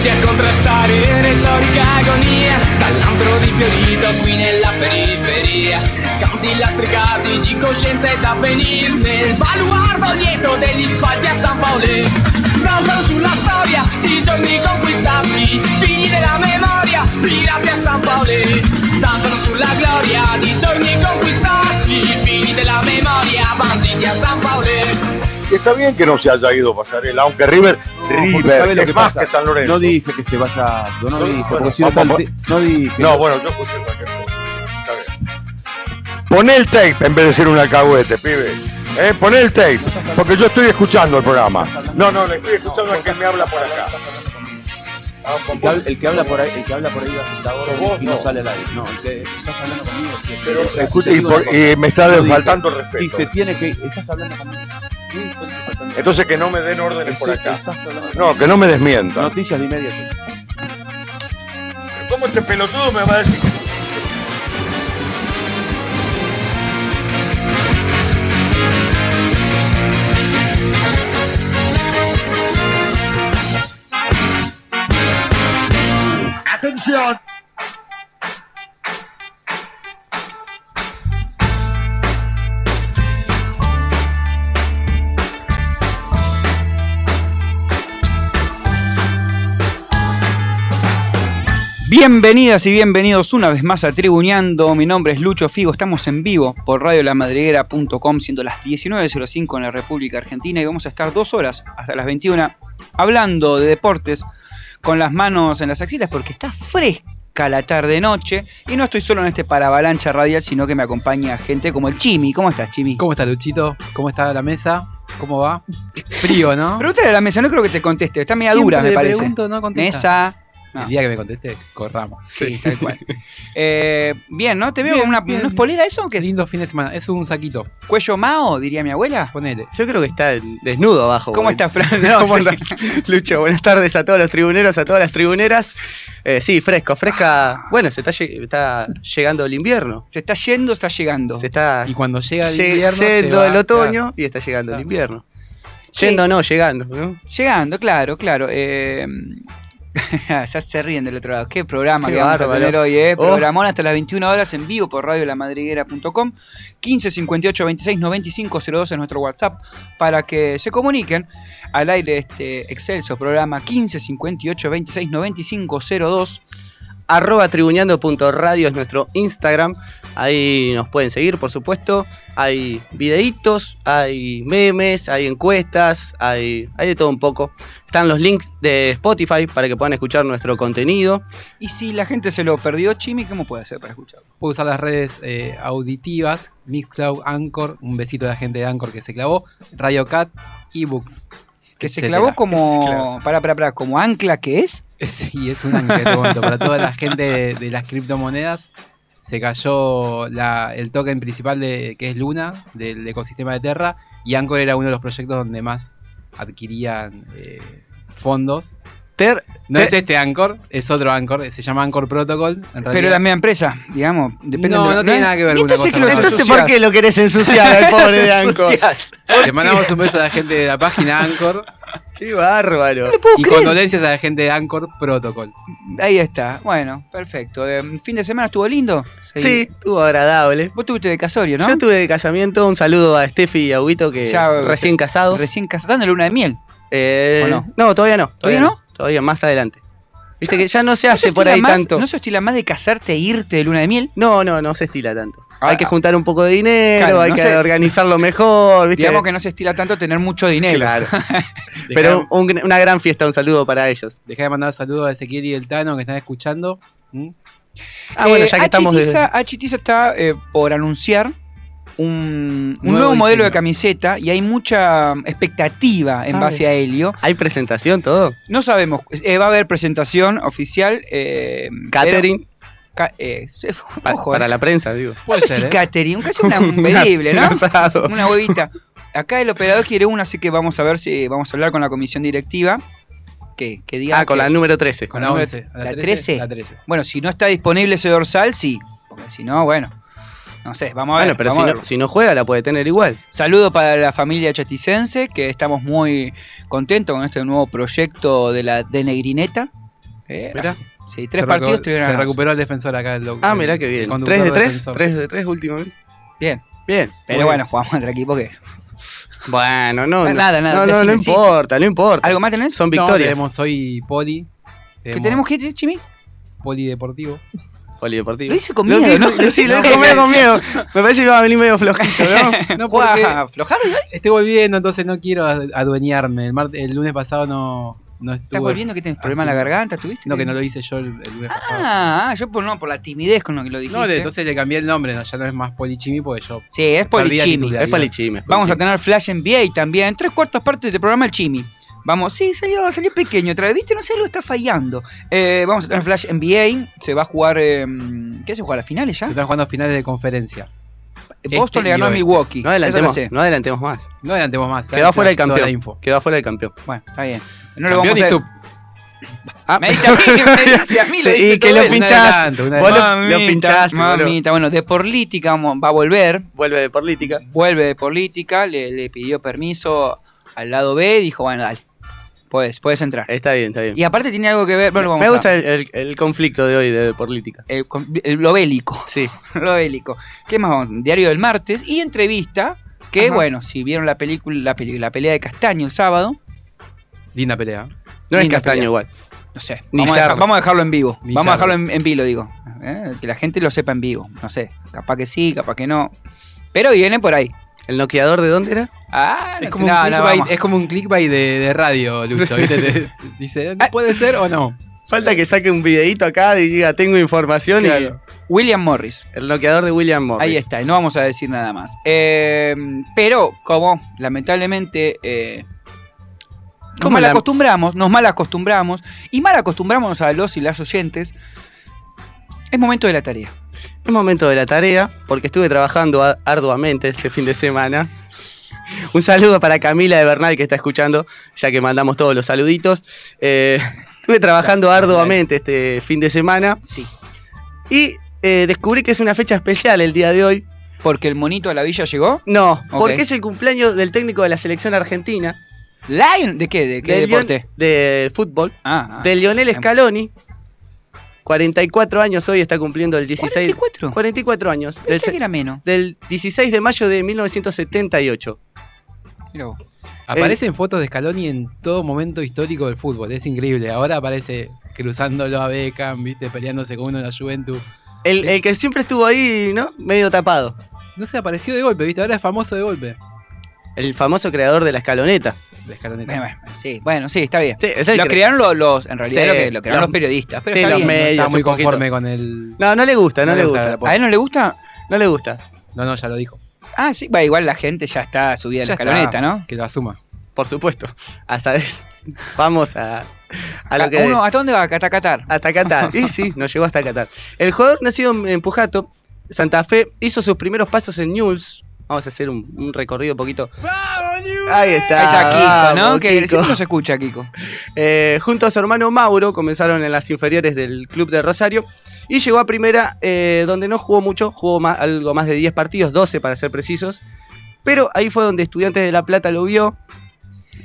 Voci a contrastare retorica agonia? Dall'antro di Fiorito qui nella periferia. Canti lastricati di coscienza ed avvenir Nel baluardo lieto degli spalti a San Paolo Cantano sulla storia di giorni conquistati Figli della memoria, pirati a San Paolo Cantano sulla gloria di giorni conquistati Figli della memoria, banditi a San Paolo Y está bien que no se haya ido Pasarela, aunque River, River es más que San Lorenzo. No dije que se vaya, yo no, No, dije, bueno, porque si no, está el no dije. No, bueno, yo escuché cualquier cosa. Está bien. Poné el tape en vez de ser un alcahuete, pibe. ¿Eh? Poné el tape, porque yo estoy escuchando el programa. No, no, le estoy escuchando al que me habla por acá. El que, habla, el que habla por ahí, el que habla por ahí va a y no, no. sale al aire. No, el que estás hablando conmigo. sí, Pero, sí, escucha, y, por- y me está No faltando el respeto. Si se tiene que. Estás hablando conmigo. Sí, estoy faltando- Entonces que no me den órdenes por Estoy- acá. No, que no me desmientan. Noticias de inmediato. ¿Cómo este pelotudo me va a decir que Bienvenidas y bienvenidos una vez más a Tribuneando. Mi nombre es Lucho Figo. Estamos en vivo por radiolamadriguera.com, siendo las 19.05 en la República Argentina y vamos a estar dos horas hasta las 21 hablando de deportes con las manos en las axilas porque está fresca la tarde-noche y no estoy solo en este paravalancha radial, sino que me acompaña gente como el Chimi. ¿Cómo estás, Chimi? ¿Cómo está Luchito? ¿Cómo está la mesa? ¿Cómo va? Frío, ¿no? Pregúntale a la mesa, no creo que te conteste. Está media Siempre dura, me le parece. pregunto, no. Mesa. No. El día que me conteste, corramos. Sí, tal cual. Eh, bien, ¿no? Te veo Bien, con una. bien. ¿No es polera eso o qué es? Lindo fin de semana. Es un saquito. ¿Cuello Mao, diría mi abuela? Ponele. Yo creo que está desnudo abajo. ¿Cómo estás, Fran? No, ¿Cómo sí. andás? Lucho, buenas tardes a todos los tribuneros, a todas las tribuneras. Eh, sí, fresco, fresca. Bueno, se está, lle- está llegando el invierno. ¿Se está yendo o está llegando? Se está Y cuando llega el invierno. se yendo va- el otoño y está llegando el Claro. invierno. Sí. Yendo no, llegando, ¿no? Llegando, claro, claro. Eh, ya se ríen del otro lado. Qué programa Qué que vamos a bárbaro. tener hoy, ¿eh? Oh. Programón hasta las 21 horas en vivo por radiolamadriguera.com. 15 58 26 95 02 es nuestro WhatsApp para que se comuniquen al aire este excelso programa 15 58 26 95 02. Arroba tribuneando.radio es nuestro Instagram. Ahí nos pueden seguir, por supuesto. Hay videitos, hay memes, hay encuestas, hay, hay de todo un poco. Están los links de Spotify para que puedan escuchar nuestro contenido. Y si la gente se lo perdió, Chimi, ¿cómo puede hacer para escucharlo? Puedo usar las redes eh, auditivas. Mixcloud, Anchor. Un besito a la gente de Anchor que se clavó. Radio Cat, ebooks. Que se etcétera. clavó como. Claro. Para, para, para, como ancla que es. Sí, es un ángel te cuento, para toda la gente de, de las criptomonedas. Se cayó la- el token principal de, que es Luna, del ecosistema de Terra, y Anchor era uno de los proyectos donde más adquirían eh, fondos. Ter- No es este Anchor, es otro Anchor, se llama Anchor Protocol. En Pero la misma empresa, digamos. Depende No, de no tiene nada que ver ¿Y una entonces cosa que Entonces? ¿por qué lo querés ensuciar al pobre de Anchor? Le mandamos un beso a la gente de la página Anchor ¡Qué bárbaro! y condolencias a la gente de Anchor Protocol. Ahí está. Bueno, perfecto. Eh, ¿Fin de semana estuvo lindo? Sí, estuvo agradable. Vos tuviste de casorio, ¿no? Yo tuve de casamiento, un saludo a Steffi y a Huito que Ya, recién casados. Recién casado. ¿Están de luna de miel? Eh, ¿O no? no? todavía no. ¿Todavía no? Todavía más adelante. Viste que ya no se ¿No hace se por ahí más- tanto. ¿No se estila más de casarte e irte de luna de miel? No, no, no se estila tanto. Ah, hay que ah. juntar un poco de dinero, Claro, hay no que se- organizarlo mejor, ¿viste? Digamos que no se estila tanto tener mucho dinero. Claro. Pero un- una gran fiesta, un saludo para ellos. Dejá de mandar saludos a Ezequiel y el Tano que están escuchando. ¿Mm? Ah, bueno, Eh, ya que estamos Achitiza, de... Achitiza está eh, por anunciar un, un Nuevo nuevo, modelo de camiseta y hay mucha expectativa en Ay. base a Helio. ¿Hay presentación, todo? No sabemos, eh, va a haber presentación oficial. Eh, Catering. pero- ca- eh, pa- ojo, para eh. la prensa, digo. No sé ser, si ¿eh? catering, casi una, un bebible, ¿no? Un. Una huevita. Acá el operador quiere una, así que vamos a ver si vamos a hablar con la comisión directiva. Que, que diga Ah, con que- la número 13. Con la la número- 11. ¿A la 13? La 13. Bueno, si no está disponible ese dorsal, sí. Porque si no, bueno. No sé, vamos a ver. Bueno, pero si no, si no juega, la puede tener igual. Saludo para la familia chaticense, que estamos muy contentos con este nuevo proyecto de la de Negrineta. Eh, Mirá. Sí, tres Se partidos, tres Se recuperó el defensor acá. El, Ah, mirá qué el bien. 3 de 3, defensor. 3 de 3 últimamente. Bien. Bien. Pero bueno, bien. jugamos contra equipo que. Bueno, no, no. Nada, nada, No, no, no importa, no importa. ¿Algo más tenés? Son No, victorias. tenemos hoy poli. ¿Qué tenemos que Chimi? Polideportivo. Polideportivo. Lo hice con miedo, ¿no? Sí, lo medio con miedo. Me parece que va a venir medio flojito, ¿no? No, ¿Juega porque a aflojar? estoy volviendo, entonces no quiero ad- adueñarme. El, lunes pasado no, no. ¿Estás volviendo que tienes problema en la garganta? ¿Tuviste? No, que no lo hice yo el, el lunes pasado. Ah, yo por, no, por la timidez con lo que lo dijiste. No, entonces le cambié el nombre, no, ya no es más Polichimi porque yo. Sí, es Polichimi. Es palichime. es Vamos a tener Flash NBA también. Tres cuartas partes del programa El Chimi. Vamos, sí, salió, salió pequeño otra vez. ¿Viste? No sé, lo está fallando. Eh, vamos a tener Flash NBA. Se va a jugar. eh, ¿Qué se juega? ¿Las finales ya? Se están jugando finales de conferencia. Boston este le ganó y a. Milwaukee. No lo adelantemos, no adelantemos más. No adelantemos más. Quedó afuera el campeón. info. Quedó afuera el campeón. Bueno, está bien. No Campeón vamos a sub. Ah, Me dice a mí, me dice a mí, Sí, lo dice y que todo lo un Vos lo- lo pinchaste, mamita. Bueno, de política va a volver. Vuelve de política. Vuelve de política. Le, le pidió permiso al lado B. Dijo, bueno, dale. Puedes, puedes entrar. Está bien, está bien. Y aparte tiene algo que ver. Bueno, vamos Me a- gusta el, el- el conflicto de hoy de política. el- lo bélico. Sí. lo bélico. ¿Qué más vamos? Diario del martes y entrevista. Que Ajá. bueno, si vieron la película, la, peli- la pelea de Castaño el sábado, Linda pelea. No es castaño pelea. igual. no sé. Vamos a, dejar- vamos a dejarlo en vivo. Ni vamos a dejarlo en, en vivo, digo. Eh, Que la gente lo sepa en vivo. No sé. Capaz que sí, capaz que no. Pero viene por ahí. ¿El noqueador de dónde era? Ah, Es como, no, un clickbait, es como un clickbait de, de radio, Lucho. ¿viste? Te- dice. ¿puede ser o no? Falta que saque un videito acá y diga tengo información Claro. William Morris. y el noqueador de William Morris. Ahí está, y no vamos a decir nada más. Eh, pero, como lamentablemente eh, nos ¿Cómo mal la- acostumbramos, nos mal acostumbramos, y mal acostumbramos a los y las oyentes, es momento de la tarea. Es momento de la tarea, porque estuve trabajando arduamente este fin de semana. Un saludo para Camila de Bernal que está escuchando, ya que mandamos todos los saluditos. Eh, estuve trabajando arduamente este fin de semana Sí. y eh, descubrí que es una fecha especial el día de hoy. Porque el monito a la villa llegó. No, porque es el cumpleaños del técnico de la selección argentina, Lion, ¿de qué? ¿De qué de, deporte? De fútbol, Ah, ah. de Lionel Scaloni. 44 años hoy está cumpliendo el 16. 44. 44 años. Del, Pensé que era menos. del 16 de mayo de 1978. Mirá vos. Aparecen fotos de Scaloni en todo momento histórico del fútbol. Es increíble. Ahora aparece cruzándolo a Beckham, ¿viste? Peleándose con uno en la Juventus. El, el que siempre estuvo ahí, ¿no? Medio tapado. No se apareció de golpe, ¿viste? Ahora es famoso de golpe. El famoso creador de la escaloneta. Bueno, bueno, sí, bueno, sí, está bien. Sí, es el Lo cre- crearon los, los- en realidad Sí, lo, que, lo crearon los- los, periodistas. Pero sí, está los bien. medios. Está muy poquito. conforme con el. No, no le gusta, no, No le le gusta. gusta la ¿A él no le gusta? No le gusta. No, no, ya lo dijo. Ah, sí, va, igual la gente ya está subida en la Ya escaloneta, está, ¿no? Que lo asuma. Por supuesto. A saber. Vamos a, a lo ¿A- que. uno, ¿Hasta dónde va? Hasta Qatar. Hasta Qatar. Y sí, nos llegó hasta Qatar. El jugador nacido en Pujato, Santa Fe, hizo sus primeros pasos en Newell's. Vamos a hacer un, un recorrido un poquito. Ahí está. Ahí está Kiko, ¿no? Que siempre nos escucha, Kiko. Eh, junto a su hermano Mauro comenzaron en las inferiores del club de Rosario y llegó a primera eh, donde no jugó mucho, jugó más- algo más de 10 partidos, 12 para ser precisos, pero ahí fue donde Estudiantes de La Plata lo vio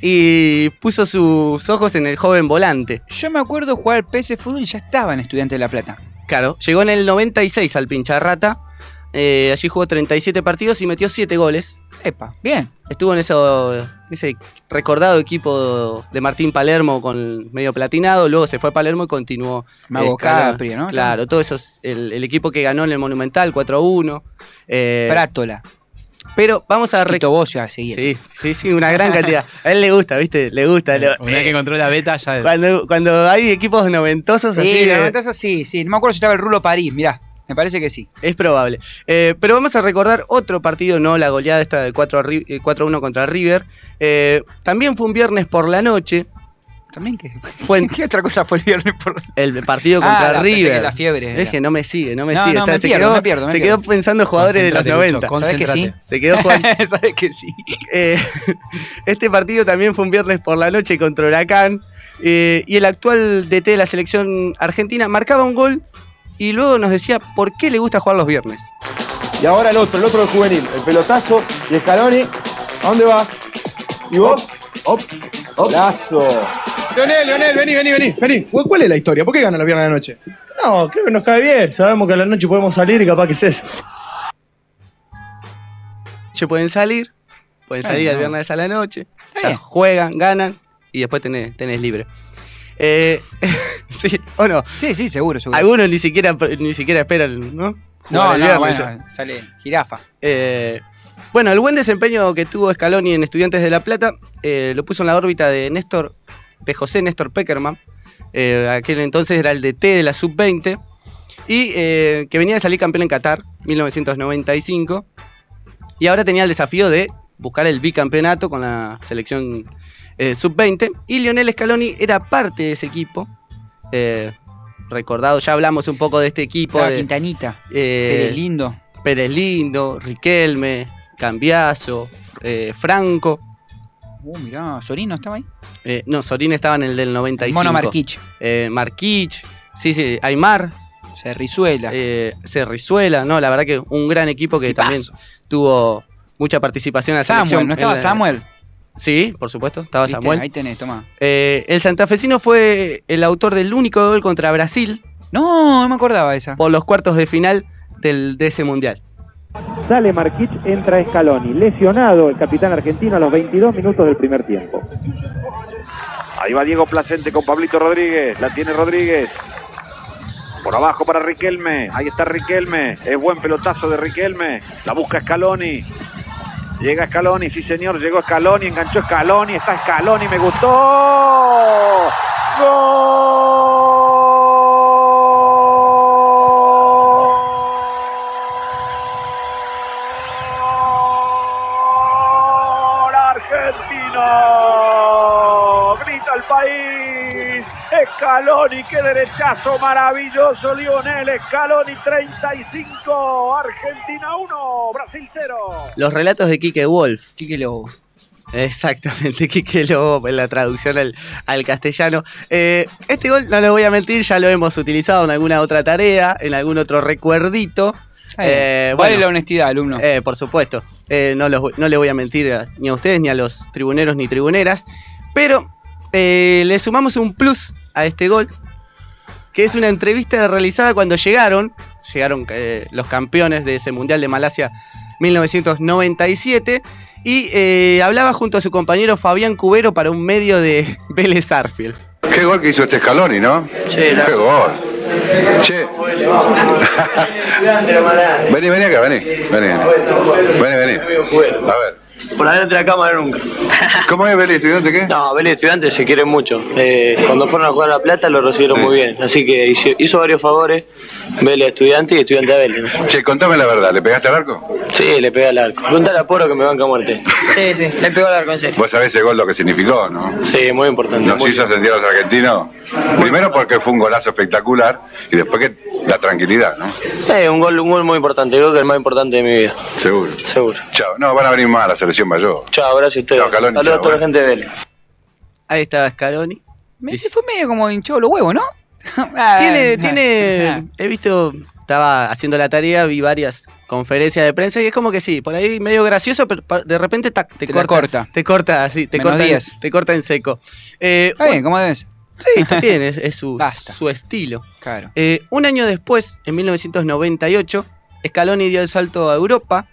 y puso sus ojos en el joven volante. Yo me acuerdo jugar al PS Fútbol y ya estaba en Estudiante de La Plata. Claro, llegó en el 96 al Pincharrata, eh, allí jugó 37 partidos y metió 7 goles. Epa, bien. Estuvo en eso, ese recordado equipo de Martín Palermo con medio platinado, luego se fue a Palermo y continuó Mago Eh. Capri, ¿no? Claro, todo eso es el, el equipo que ganó en el Monumental 4-1. eh, Prátola. pero vamos a... Chiquito Bocio a seguir. Sí, sí, sí, una gran cantidad. A él le gusta, ¿viste? Le gusta. lo- Una vez que encontró la beta, ya. cuando, cuando hay equipos noventosos así... Sí, eh, no, entonces sí, sí. No me acuerdo si estaba el Rulo París, mirá. Me parece que sí. Es probable. Eh, pero vamos a recordar otro partido, no la goleada esta del 4 a Ri- eh, 4-1 contra River. Eh, también fue un viernes por la noche. También que. Fue ¿Qué otra cosa fue el viernes por el partido Ah, contra la- pensé River. que la fiebre era. Es que no me sigue, no me No, sigue. no, Está- me se pierdo, quedó, me pierdo, me se pierdo. quedó pensando jugadores de los Concéntrate, 90. Lucho, ¿Sabés que sí? Se quedó jugando. ¿Sabes que sí? Eh, este partido también fue un viernes por la noche contra Huracán. eh, y el actual DT de la selección argentina marcaba un gol y luego nos decía por qué le gusta jugar los viernes. Y ahora el otro, el otro del juvenil, el pelotazo y Scaloni. ¿A dónde vas? ¿Y vos? Ops, Lazo. Leonel, Leonel, vení, vení, vení, vení. ¿Cu- ¿Cuál es la historia? ¿Por qué ganan los viernes de la noche? No, creo que nos cae bien. Sabemos que a la noche podemos salir y capaz que es eso. Che, pueden salir, pueden Ah, salir el no. viernes a la noche, Está ya bien. juegan, ganan y después tenés, tenés libre. Eh, sí, o no. Sí, sí, seguro, seguro. Algunos ni siquiera, ni siquiera esperan, ¿no? Jugar No, no, bueno, sale jirafa. Eh, bueno, el buen desempeño que tuvo Scaloni en Estudiantes de La Plata eh, lo puso en la órbita de Néstor, de José Néstor Peckerman. Eh, aquel entonces era el DT de la Sub-20 y eh, que venía de salir campeón en Qatar, 1995. Y ahora tenía el desafío de buscar el bicampeonato con la selección eh, Sub-20. Y Lionel Scaloni era parte de ese equipo. Eh, recordado, ya hablamos un poco de este equipo. De, Quintanita. eh, Pérez lindo. Pérez Lindo, Riquelme, Cambiazo, eh, Franco. Uh, mirá, Sorino estaba ahí. Eh, no, Sorín estaba en el del 95. Mono Marquich. Eh, Marquich, sí, sí, Aymar, Cerrizuela. eh, Cerrizuela, no, la verdad que un gran equipo que Tipazo. también tuvo mucha participación en la Samuel, selección. ¿no estaba Samuel? Sí, por supuesto, estaba ¿Viste? Samuel. Ahí tenés, toma. Eh, el santafesino fue el autor del único gol contra Brasil No, no me acordaba esa. por los cuartos de final del, de ese mundial. Sale Marquich, entra Scaloni. Lesionado el capitán argentino a los 22 minutos del primer tiempo. Ahí va Diego Placente con Pablito Rodríguez. La tiene Rodríguez. Por abajo para Riquelme. Ahí está Riquelme. Es buen pelotazo de Riquelme. La busca Scaloni. Llega Scaloni, sí señor, llegó Scaloni, enganchó Scaloni, está Scaloni, me gustó. ¡Gol argentino! El país. Scaloni, qué derechazo maravilloso. Lionel Scaloni 35, Argentina 1, Brasil 0. Los relatos de Quique Wolf. Quique Lobo. Exactamente, Quique Lobo en la traducción al, al castellano. Eh, este gol, no le voy a mentir, ya lo hemos utilizado en alguna otra tarea, en algún otro recuerdito. Eh, vale bueno. la honestidad, alumno. Eh, por supuesto, Eh, no, los no le voy a mentir a- ni a ustedes, ni a los tribuneros ni tribuneras. Pero eh, le sumamos un plus a este gol, que es una entrevista realizada cuando llegaron, llegaron eh, los campeones de ese Mundial de Malasia 1997, y eh, hablaba junto a su compañero Fabián Cubero para un medio de Vélez Arfield. Qué gol que hizo este Scaloni, ¿no? Qué gol. Che. vení, vení acá, vení. Vení, vení. Vení, vení. A ver. Por adelante de la cámara nunca. ¿Cómo es Vélez, estudiante qué? No, Vélez Estudiantes se quieren mucho. Eh, cuando fueron a jugar a La Plata lo recibieron Sí. muy bien. Así que hizo, hizo varios favores. Vélez Estudiante y Estudiante a Vélez. Che, contame la verdad, ¿le pegaste al arco? Sí, le pegué al arco. Preguntale a Poro que me banca a muerte. Sí, sí, le pegó al arco en serio. Vos sabés ese gol lo que significó, ¿no? Sí, muy importante. Nos muy hizo sentir a los argentinos. Primero porque fue un golazo espectacular y después que la tranquilidad, ¿no? Eh, un gol, un gol muy importante. Creo que el más importante de mi vida. Seguro. Seguro. Chao. No, van a venir más a la selección mayor. Chao, gracias a ustedes. Chao, Caloni, Saludos a toda la gente de Vélez. Ahí estaba Scaloni. Me se fue medio como hinchado los huevos, ¿no? Ah, Tiene, ah, tiene, he visto, estaba haciendo la tarea, vi varias conferencias de prensa y es como que sí, por ahí medio gracioso, pero de repente tac, te, Te corta, corta. te corta así, te Menos corta, en, 10. te corta en seco. Eh, Está bien, ¿cómo debes? sí, está bien, es, es su, su estilo. Claro. Eh, un año después, en 1998, Scaloni dio el salto a Europa.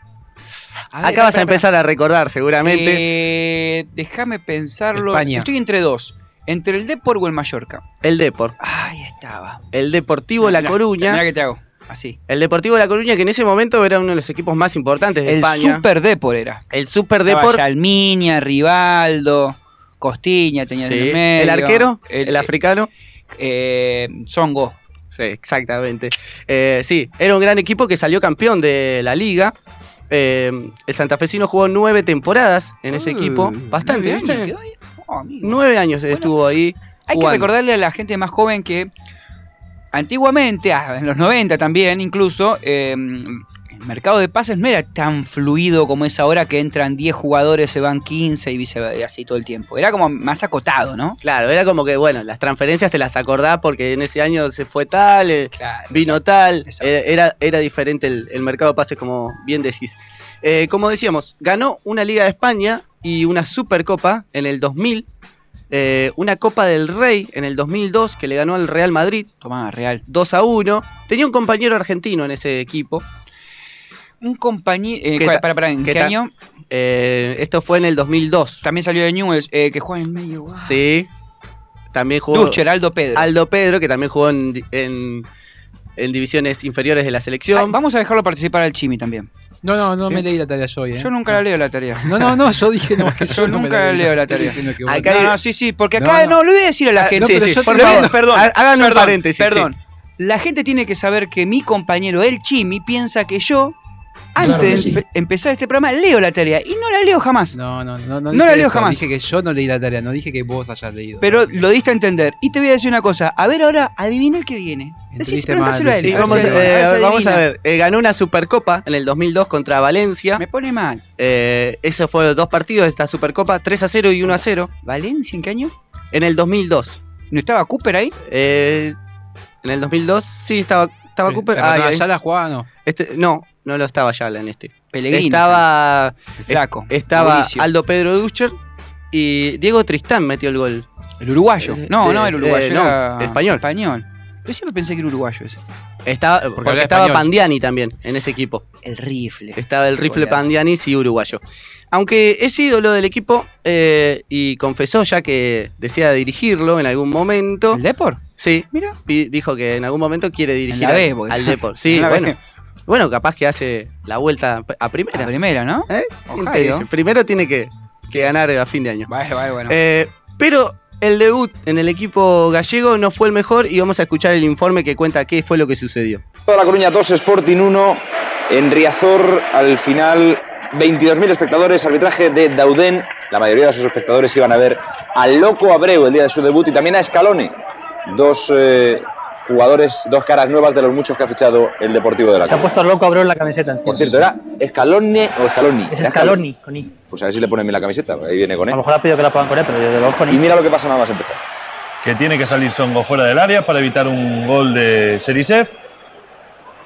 A ver, Acá vas a empezar a recordar seguramente. Eh, déjame pensarlo. España. Estoy entre dos. Entre el Depor o el Mallorca. El Depor, Ahí estaba. el Deportivo La Coruña. Mirá que te hago. Así. El Deportivo La Coruña, que en ese momento era uno de los equipos más importantes de El España. Super Depor era. el Super Depor. Yalmiña, Rivaldo, Costiña tenía en el medio. El arquero, el, africano. eh, Songo. Sí, exactamente. Eh, sí, era un gran equipo que salió campeón de la liga. Eh, el santafesino jugó nueve temporadas en ese Uh, equipo. Bastante, ¿viste? Oh. Nueve años estuvo ahí. Hay que recordarle a la gente más joven que antiguamente, ah, en los 90 también incluso, eh, mercado de pases no era tan fluido como es ahora que entran 10 jugadores, se van 15 y viceversa, así todo el tiempo. Era como más acotado, ¿no? Claro, era como que, bueno, las transferencias te las acordás porque en ese año se fue tal, eh, Claro, vino tal. eh, Era, era diferente el, el mercado de pases, como bien decís. Eh, como decíamos, ganó una Liga de España y una Supercopa en el 2000. eh, una Copa del Rey en el 2002 que le ganó al Real Madrid Tomá, real. 2 a 1. Tenía un compañero argentino en ese equipo. Un compañero. Eh, ¿Qué ¿cuál- ta- para, para, ¿En qué año? Eh, esto fue en el 2002. También salió de Newell's, eh, que juega en el medio. guau. Sí. También jugó Dutcher, Aldo Pedro. Aldo Pedro, que también jugó en, en- en divisiones inferiores de la Ay, selección. vamos a dejarlo participar al Chimi también. No, no, no ¿Sí? me leí la tarea yo hoy, ¿eh? Yo nunca la leo la tarea. No, no, no, yo dije no, que yo, Yo no nunca leí. leo la tarea. Acá No, no, sí, sí, porque No, acá no. no, le voy a decir a la Ah, gente. sí, sí, por perdón, favor. perdón, Ha- hagan un perdón, paréntesis, Perdón. La gente tiene que saber que mi compañero, el Chimi, piensa que yo, antes de sí. empezar este programa, leo la tarea. Y no la leo jamás. No, no, no, no, No la leo eso, jamás. Dije que yo no leí la tarea, no dije que vos hayas leído. Pero lo diste a entender. Y te voy a decir una cosa. A ver ahora, adivina el que viene. Decís, Entendiste pregúntaselo a mal, él. Sí, a vamos, adivina, eh, a ver si vamos a ver. Eh, ganó una Supercopa en el 2002 contra Valencia. Me pone mal. Eh, eso fue dos partidos de esta Supercopa, 3 a 0 y 1 a 0. ¿Valencia en qué año? En el 2002. ¿No estaba Cooper ahí? Eh, en el 2002 sí estaba, estaba Cooper. pero Ah, no, ahí. ya la jugaba, no. Este- no, no lo estaba ya en este. Pellegrini. Estaba, flaco. estaba Mauricio. Aldo Pedro Dutcher y Diego Tristán metió el gol. El uruguayo. Eh, No, eh, no, el uruguayo. eh, no, era español. Español. Yo siempre pensé que era uruguayo ese. Estaba, porque estaba español. Pandiani también en ese equipo. El rifle. Estaba el rifle. Pandiani, sí, uruguayo. Aunque es ídolo del equipo eh, y confesó ya que desea dirigirlo en algún momento. ¿El Depor? Sí, Mira. dijo que en algún momento quiere dirigir la al- al Depor. Sí, En la bueno. B. Bueno, capaz que hace la vuelta a primera. Primera, ¿no? ¿Eh? Primero tiene que, que ganar a fin de año. Vale, vale, bueno. Eh, pero el debut en el equipo gallego no fue el mejor y vamos a escuchar el informe que cuenta qué fue lo que sucedió. Toda La Coruña 2, Sporting 1. En Riazor, al final, 22.000 espectadores. Arbitraje de Dauden. La mayoría de sus espectadores iban a ver al Loco Abreu el día de su debut y también a Scaloni. Dos eh, jugadores, dos caras nuevas de los muchos que ha fichado el Deportivo de La Se ha puesto loco Abreu en la camiseta encima. Por cierto, ¿era Scaloni o Scaloni? Es Era Scaloni, con I. Pues a ver si le ponen bien la camiseta, ahí viene con A él. lo mejor ha pedido que la pongan con él, pero yo de los con Y mira lo que pasa nada más empezar. que tiene que salir Songo fuera del área para evitar un gol de Serisev.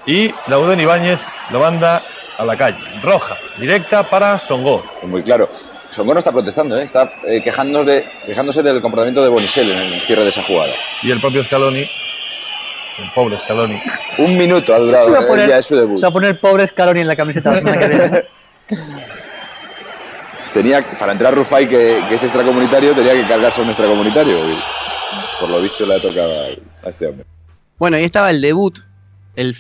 Y Lauden Ibáñez lo manda a la calle. Roja, directa para Songo. Muy claro. Songo no está protestando, ¿eh? está eh, quejándose, quejándose del comportamiento de Bonisel en el cierre de esa jugada. Y el propio Scaloni, el pobre Scaloni, Un minuto ha durado el poner- día de su debut. Se va a poner el pobre Scaloni en la camiseta la semana que viene. Tenía, para entrar Rufai, que, que es extracomunitario, tenía que cargarse a un extracomunitario. Y por lo visto le ha tocado a, a este hombre. Bueno, ahí estaba el debut, el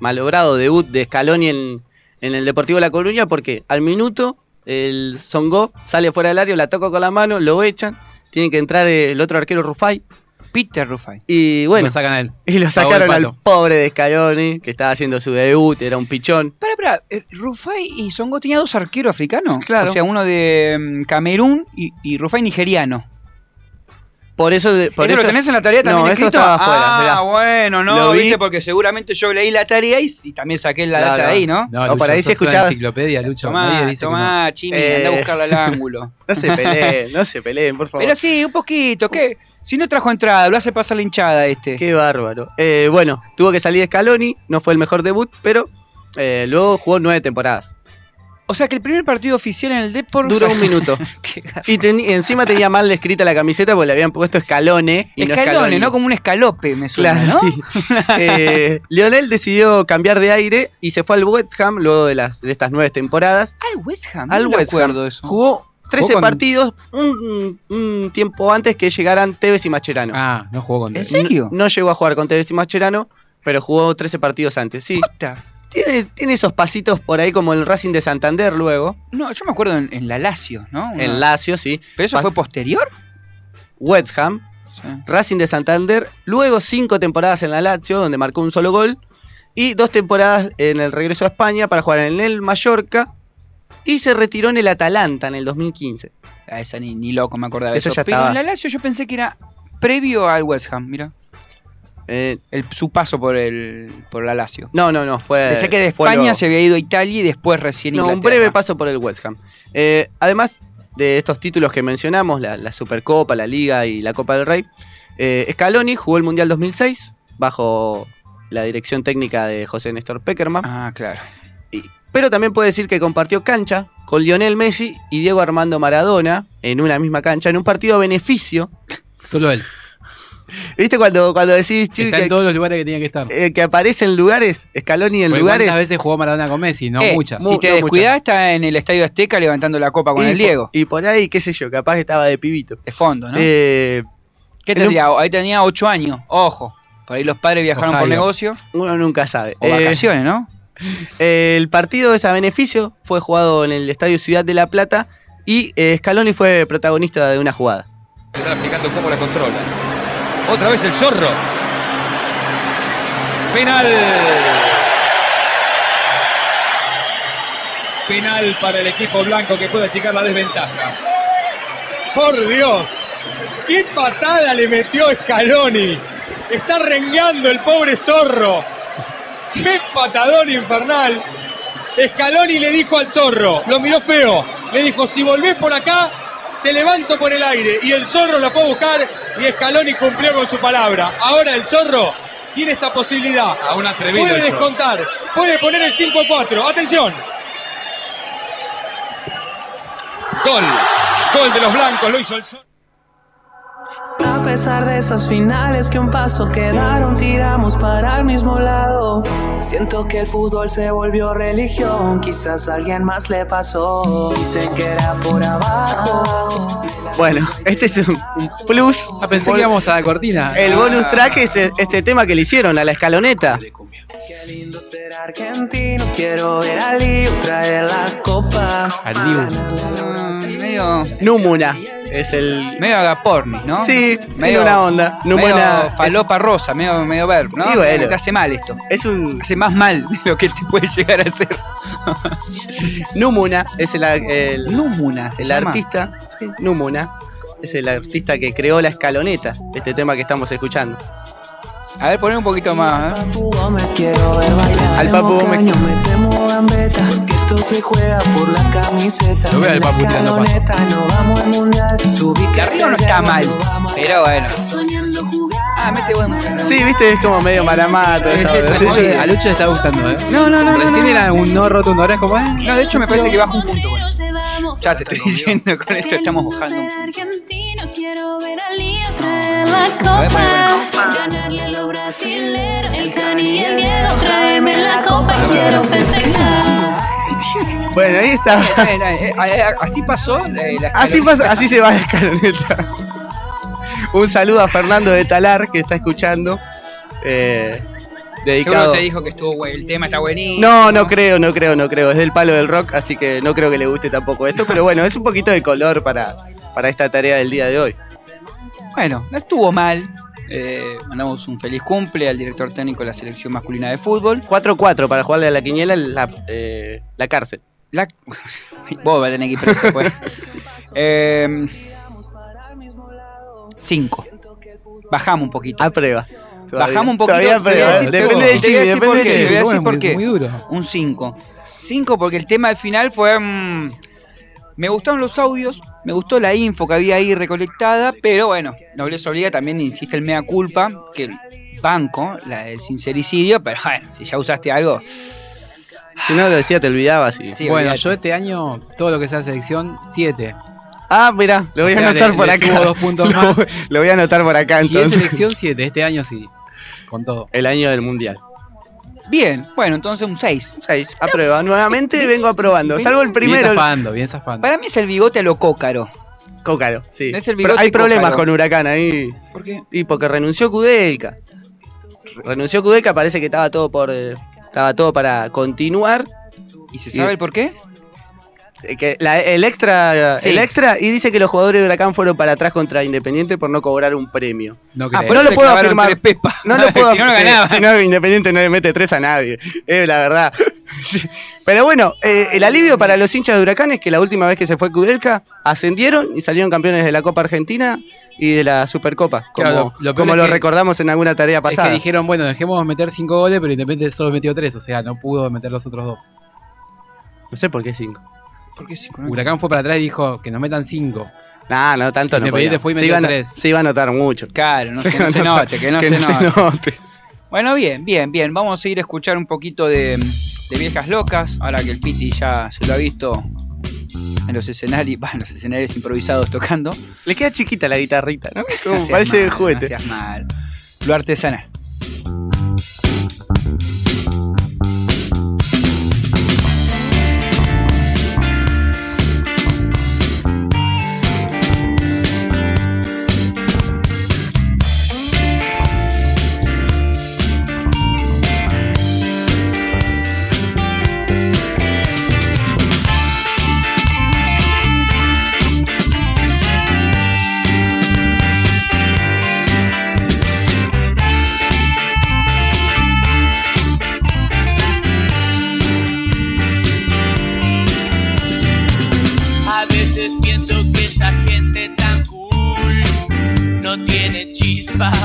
malogrado debut de Scaloni en, en el Deportivo La Coruña, porque al minuto el Songo sale fuera del área, la toca con la mano, lo echan, tiene que entrar el otro arquero Rufai, Peter Rufai. y bueno, Lo sacan a él. y lo sacaron al pobre de Scaloni, que estaba haciendo su debut, era un pichón. Para, para, eh, Rufai y Songo tenía dos arqueros africanos. Claro. O sea, uno de mm, Camerún y, y Rufai nigeriano. Por eso, por ¿Eso, eso lo tenés en la tarea también No, escrito? estaba afuera, ah, mirá. bueno, no, Lo vi. viste, porque seguramente yo leí la tarea y, y también saqué la Claro. data de ahí, ¿no? No, Lucho, por ahí se escuchaba- enciclopedia, Lucho. Tomá, dice tomá, Eh, anda a buscarla al ángulo. No se peleen, no se peleen, por favor. Pero sí, un poquito, ¿qué? Si no trajo entrada, lo hace pasar la hinchada este. Qué bárbaro. Eh, bueno, tuvo que salir Scaloni, no fue el mejor debut, pero eh, luego jugó nueve temporadas. O sea que el primer partido oficial en el Depor Duró un minuto. Y encima tenía mal escrita la camiseta porque le habían puesto Scalone. Y no Escalone, Scaloni. ¿no? Como un escalope, me suena, Claro, ¿no? sí. Eh, Lionel decidió cambiar de aire y se fue al West Ham luego de, las, de estas nueve temporadas. Al West Ham. Al no West Ham. eso. Jugó 13 Jugó con- partidos un, un tiempo antes que llegaran Tevez y Macherano. Ah, no jugó con ¿En serio? No, no llegó a jugar con Tevez y Macherano, pero jugó 13 partidos antes. Sí, tiene, tiene esos pasitos por ahí como el Racing de Santander luego. No, yo me acuerdo en, en la Lazio, ¿no? Una- En Lazio, sí. ¿Pero eso Pas- fue posterior? West Ham. Racing de Santander, luego cinco temporadas en la Lazio, donde marcó un solo gol, y dos temporadas en el regreso a España para jugar en el Mallorca, y se retiró en el Atalanta en el 2015. A esa ni, ni loco me acordaba de Eso eso. ya Pero estaba. en la Lazio yo pensé que era previo al West Ham, mira. Eh, El, su paso por el por la Lazio. no, no, no, fue... Pensé que de fue España luego. se había ido a Italia y después recién No, un Inglaterra. breve paso por el West Ham. Eh, además de estos títulos que mencionamos, la, la Supercopa, la Liga y la Copa del Rey, eh, Scaloni jugó el Mundial 2006 bajo la dirección técnica de José Néstor Peckerman. Ah, claro. Pero también puede decir que compartió cancha con Lionel Messi y Diego Armando Maradona en una misma cancha, en un partido a beneficio. Solo él. ¿Viste cuando, cuando decís Está que, en todos los lugares que tenía que estar. eh, que aparece en lugares, Scaloni en Porque lugares? ¿Cuántas veces jugó Maradona con Messi? No Eh, muchas. Si te no descuidás, está en el Estadio Azteca levantando la copa con y el por- Diego. Y por ahí, qué sé yo, capaz que estaba de pibito. De fondo, ¿no? Eh, ¿Qué un- tendría? Ahí tenía 8 años. Ojo. Por ahí los padres viajaron por negocio. uno nunca sabe. O Eh, vacaciones, ¿no? El partido es a beneficio, fue jugado en el Estadio Ciudad de La Plata y eh, Scaloni fue protagonista de una jugada. Está explicando cómo la controla. Otra vez el zorro. Penal. Penal para el equipo blanco que puede achicar la desventaja. Por Dios, qué patada le metió Scaloni. Está rengueando el pobre zorro. Qué patadón infernal. Scaloni le dijo al zorro, lo miró feo, le dijo, si volvés por acá, te levanto por el aire. Y el zorro lo fue a buscar y Scaloni cumplió con su palabra. Ahora el zorro tiene esta posibilidad. A un atrevido. Puede descontar, puede poner el 5-4. Atención. Gol. Gol de los blancos. Lo hizo el zorro. A pesar de esas finales que un paso quedaron, tiramos para el mismo lado. Siento que el fútbol se volvió religión, quizás a alguien más le pasó. Dicen que era por abajo. Bueno, este es un, un plus. Ah, pensé que íbamos a la cortina. El Ah. bonus track es este tema que le hicieron a la escaloneta. Qué lindo ser argentino, quiero ver al Liu traer la copa. Al Liu. Medio. Númuna es el. Medio agapornis, ¿no? Sí, tiene una onda. Númuna medio es- falopa rosa, medio, medio verbo, ¿no? Y bueno. Te hace mal esto. Es un. Hace más mal de lo que te puede llegar a hacer. Númuna es el, el, Númuna, el llama. artista. Sí, Númuna es el artista que creó la escaloneta, este tema que estamos escuchando. A ver, poner un poquito más. ¿eh? Papu Gómez, quiero ver bailar. Al Papu Gómez. caño, metemos gambeta, que esto se juega por la camiseta. Lo veo al Papu tirando paso. escaloneta, no vamos al mundial. Subí De arriba no está mal, pero bueno. Ah, mete buen. Sí, viste, es como medio malamato. Sí, A sí. Lucho- A Lucho le está gustando, ¿eh? No, no, no. no, Recién no. era un no rotundo, ahora es como es. No, de hecho me parece que baja un punto. Bueno. Ya te estoy diciendo, con esto estamos bajando un punto. Copa. bueno, Ganarle a los brasileros, el Cani y el Diego, tráeme la copa, quiero festejar. Bueno, ahí está. Eh, Así pasó. eh, la Así pasa, así se va la escaloneta. Un saludo a Fernando de Talar que está escuchando. Eh, Seguro dedicado. te dijo que estuvo el tema está buenísimo. No, no creo, no creo, no creo. Es del palo del rock, así que no creo que le guste tampoco esto. Pero bueno, es un poquito de color para, para esta tarea del día de hoy. Bueno, no estuvo mal. Eh, mandamos un feliz cumple al director técnico de la selección masculina de fútbol. 4-4 para jugarle a la quiniela la, eh, la cárcel. La... Vos vas a tener que ir preso, pues. Eh, cinco. Bajamos un poquito. A prueba. Todavía- Bajamos un poquito. prueba. decir- Depende del decir depende por del qué, chibi. Te voy a decir por qué. muy duro. Un 5. 5 porque el tema del final fue... mm, me gustaron los audios, me gustó la info que había ahí recolectada, pero bueno, no les obliga, también insiste el mea culpa, que el banco, la del sincericidio, pero bueno, si ya usaste algo... Si no lo decía, te olvidabas. Y... Sí, bueno, yo este año, todo lo que sea selección, 7. Ah, mira, lo voy O a anotar le- por le acá. dos puntos lo, más. lo voy a anotar por acá Si es entonces. selección, 7. Este año sí. Con todo. El año del mundial. Bien, bueno, entonces un 6. 6. Aprueba. Nuevamente vengo aprobando. Salvo el Bien primero. el- zafando, bien zafando. Para mí es el bigote a lo cócaro. Cócaro, sí. Es el Pero bigote hay problemas Cócaro. con Huracán ahí. ¿Por qué? Y porque renunció Kudelka. Renunció Kudelka, parece que estaba todo por. estaba todo para continuar. ¿Y se Y- sabe el por qué? Eh, Que la- el extra Sí. el extra y dice que los jugadores de Huracán fueron para atrás contra Independiente por no cobrar un premio. No Ah, lo le puedo afirmar. No lo puedo Si no, no afirmar. ganaba. Si no, Independiente no le mete tres a nadie. Es la verdad. Pero bueno, eh, el alivio para los hinchas de Huracán es que la última vez que se fue Kudelka ascendieron y salieron campeones de la Copa Argentina y de la Supercopa. Como, Claro, lo- como es lo que- recordamos en alguna tarea Es pasada. que dijeron, bueno, dejemos meter cinco goles, pero Independiente solo metió tres, o sea, no pudo meter los otros dos. No sé por qué cinco. ¿Por qué cinco? No Huracán fue para atrás y dijo que nos metan cinco. No, no, tanto no. Independiente podía. fue y se, iba a, tres. se iba a notar mucho. Claro, no, Se no se note, que no que se no se note. note. Bueno, bien, bien, bien. Vamos a seguir a escuchar un poquito de, de viejas locas. Ahora que el Piti ya se lo ha visto en los escenarios, bah, en los escenarios improvisados tocando. Le queda chiquita la guitarrita, ¿no? Como No parece de mal, juguete. No seas mal. Lo artesanal.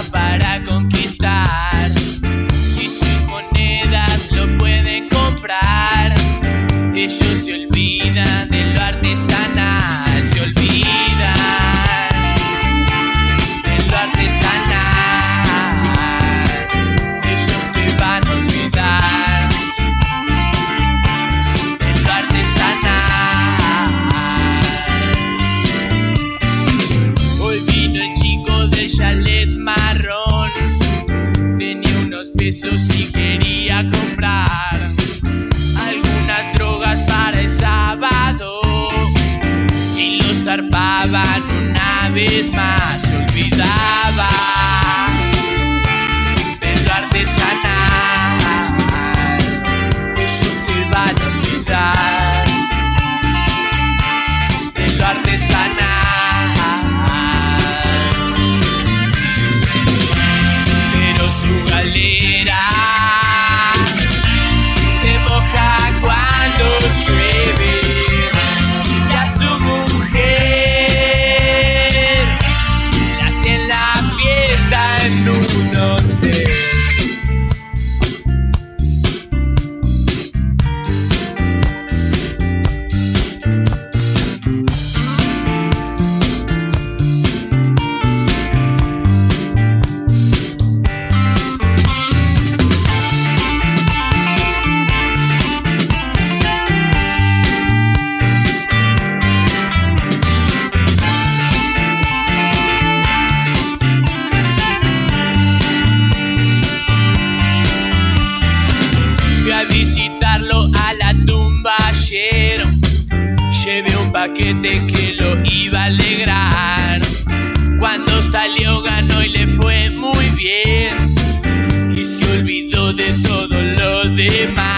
Para conquistar. Si sus monedas lo pueden comprar, ellos se olvidan una vez Que lo iba a alegrar. Cuando salió ganó y le fue muy bien. Y se olvidó de todo lo demás.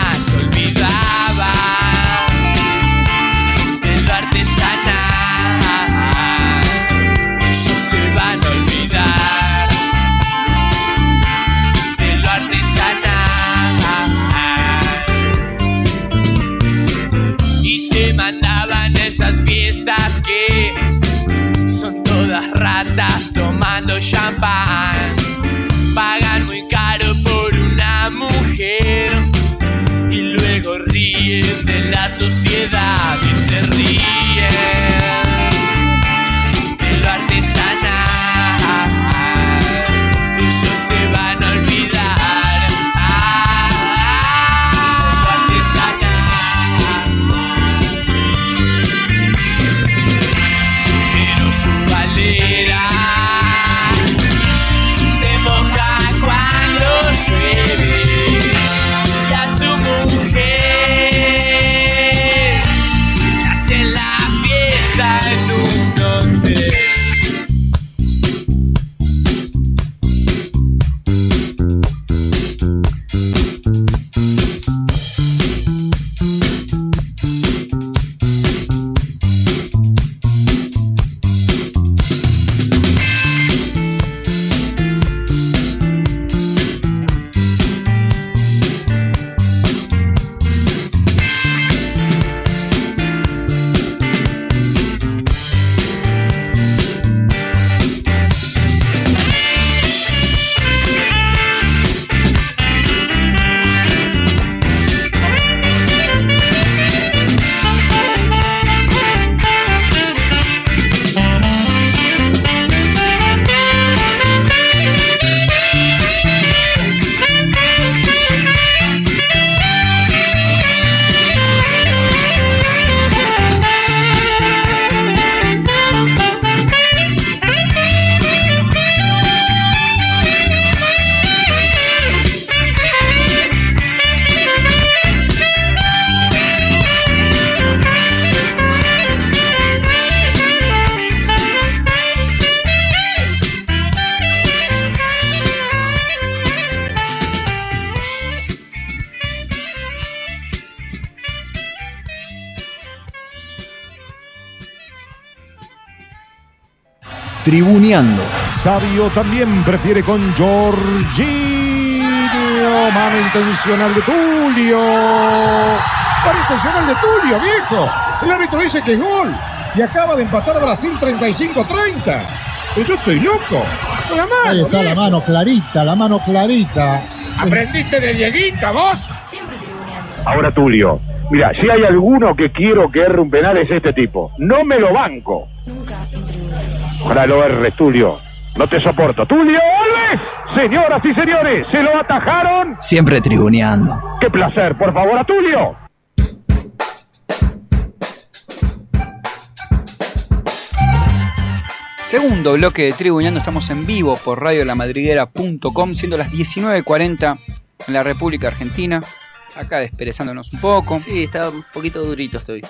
Pagan muy caro por una mujer. Y luego ríen de la sociedad y se ríen Sabio también prefiere con Jorginho. Mano intencional de Tulio. Mano intencional de Tulio, viejo. El árbitro dice que es gol. Y acaba de empatar Brasil 35-30. Pero yo estoy loco. La mano, Ahí está la mano clarita, la mano clarita. ¿Aprendiste de Dieguita vos? Ahora Tulio. Mira, si hay alguno que quiero que erre un penal es este tipo. No me lo banco. Ojalá lo erres, Tulio. No te soporto. Tulio Alves. Señoras y señores, se lo atajaron. Siempre tribuneando. Qué placer, por favor, a Tulio. Segundo bloque de Tribuñando, estamos en vivo por radiolamadriguera.com, siendo las 19.40 en la República Argentina. Acá desperezándonos un poco. Sí, está un poquito durito estoy.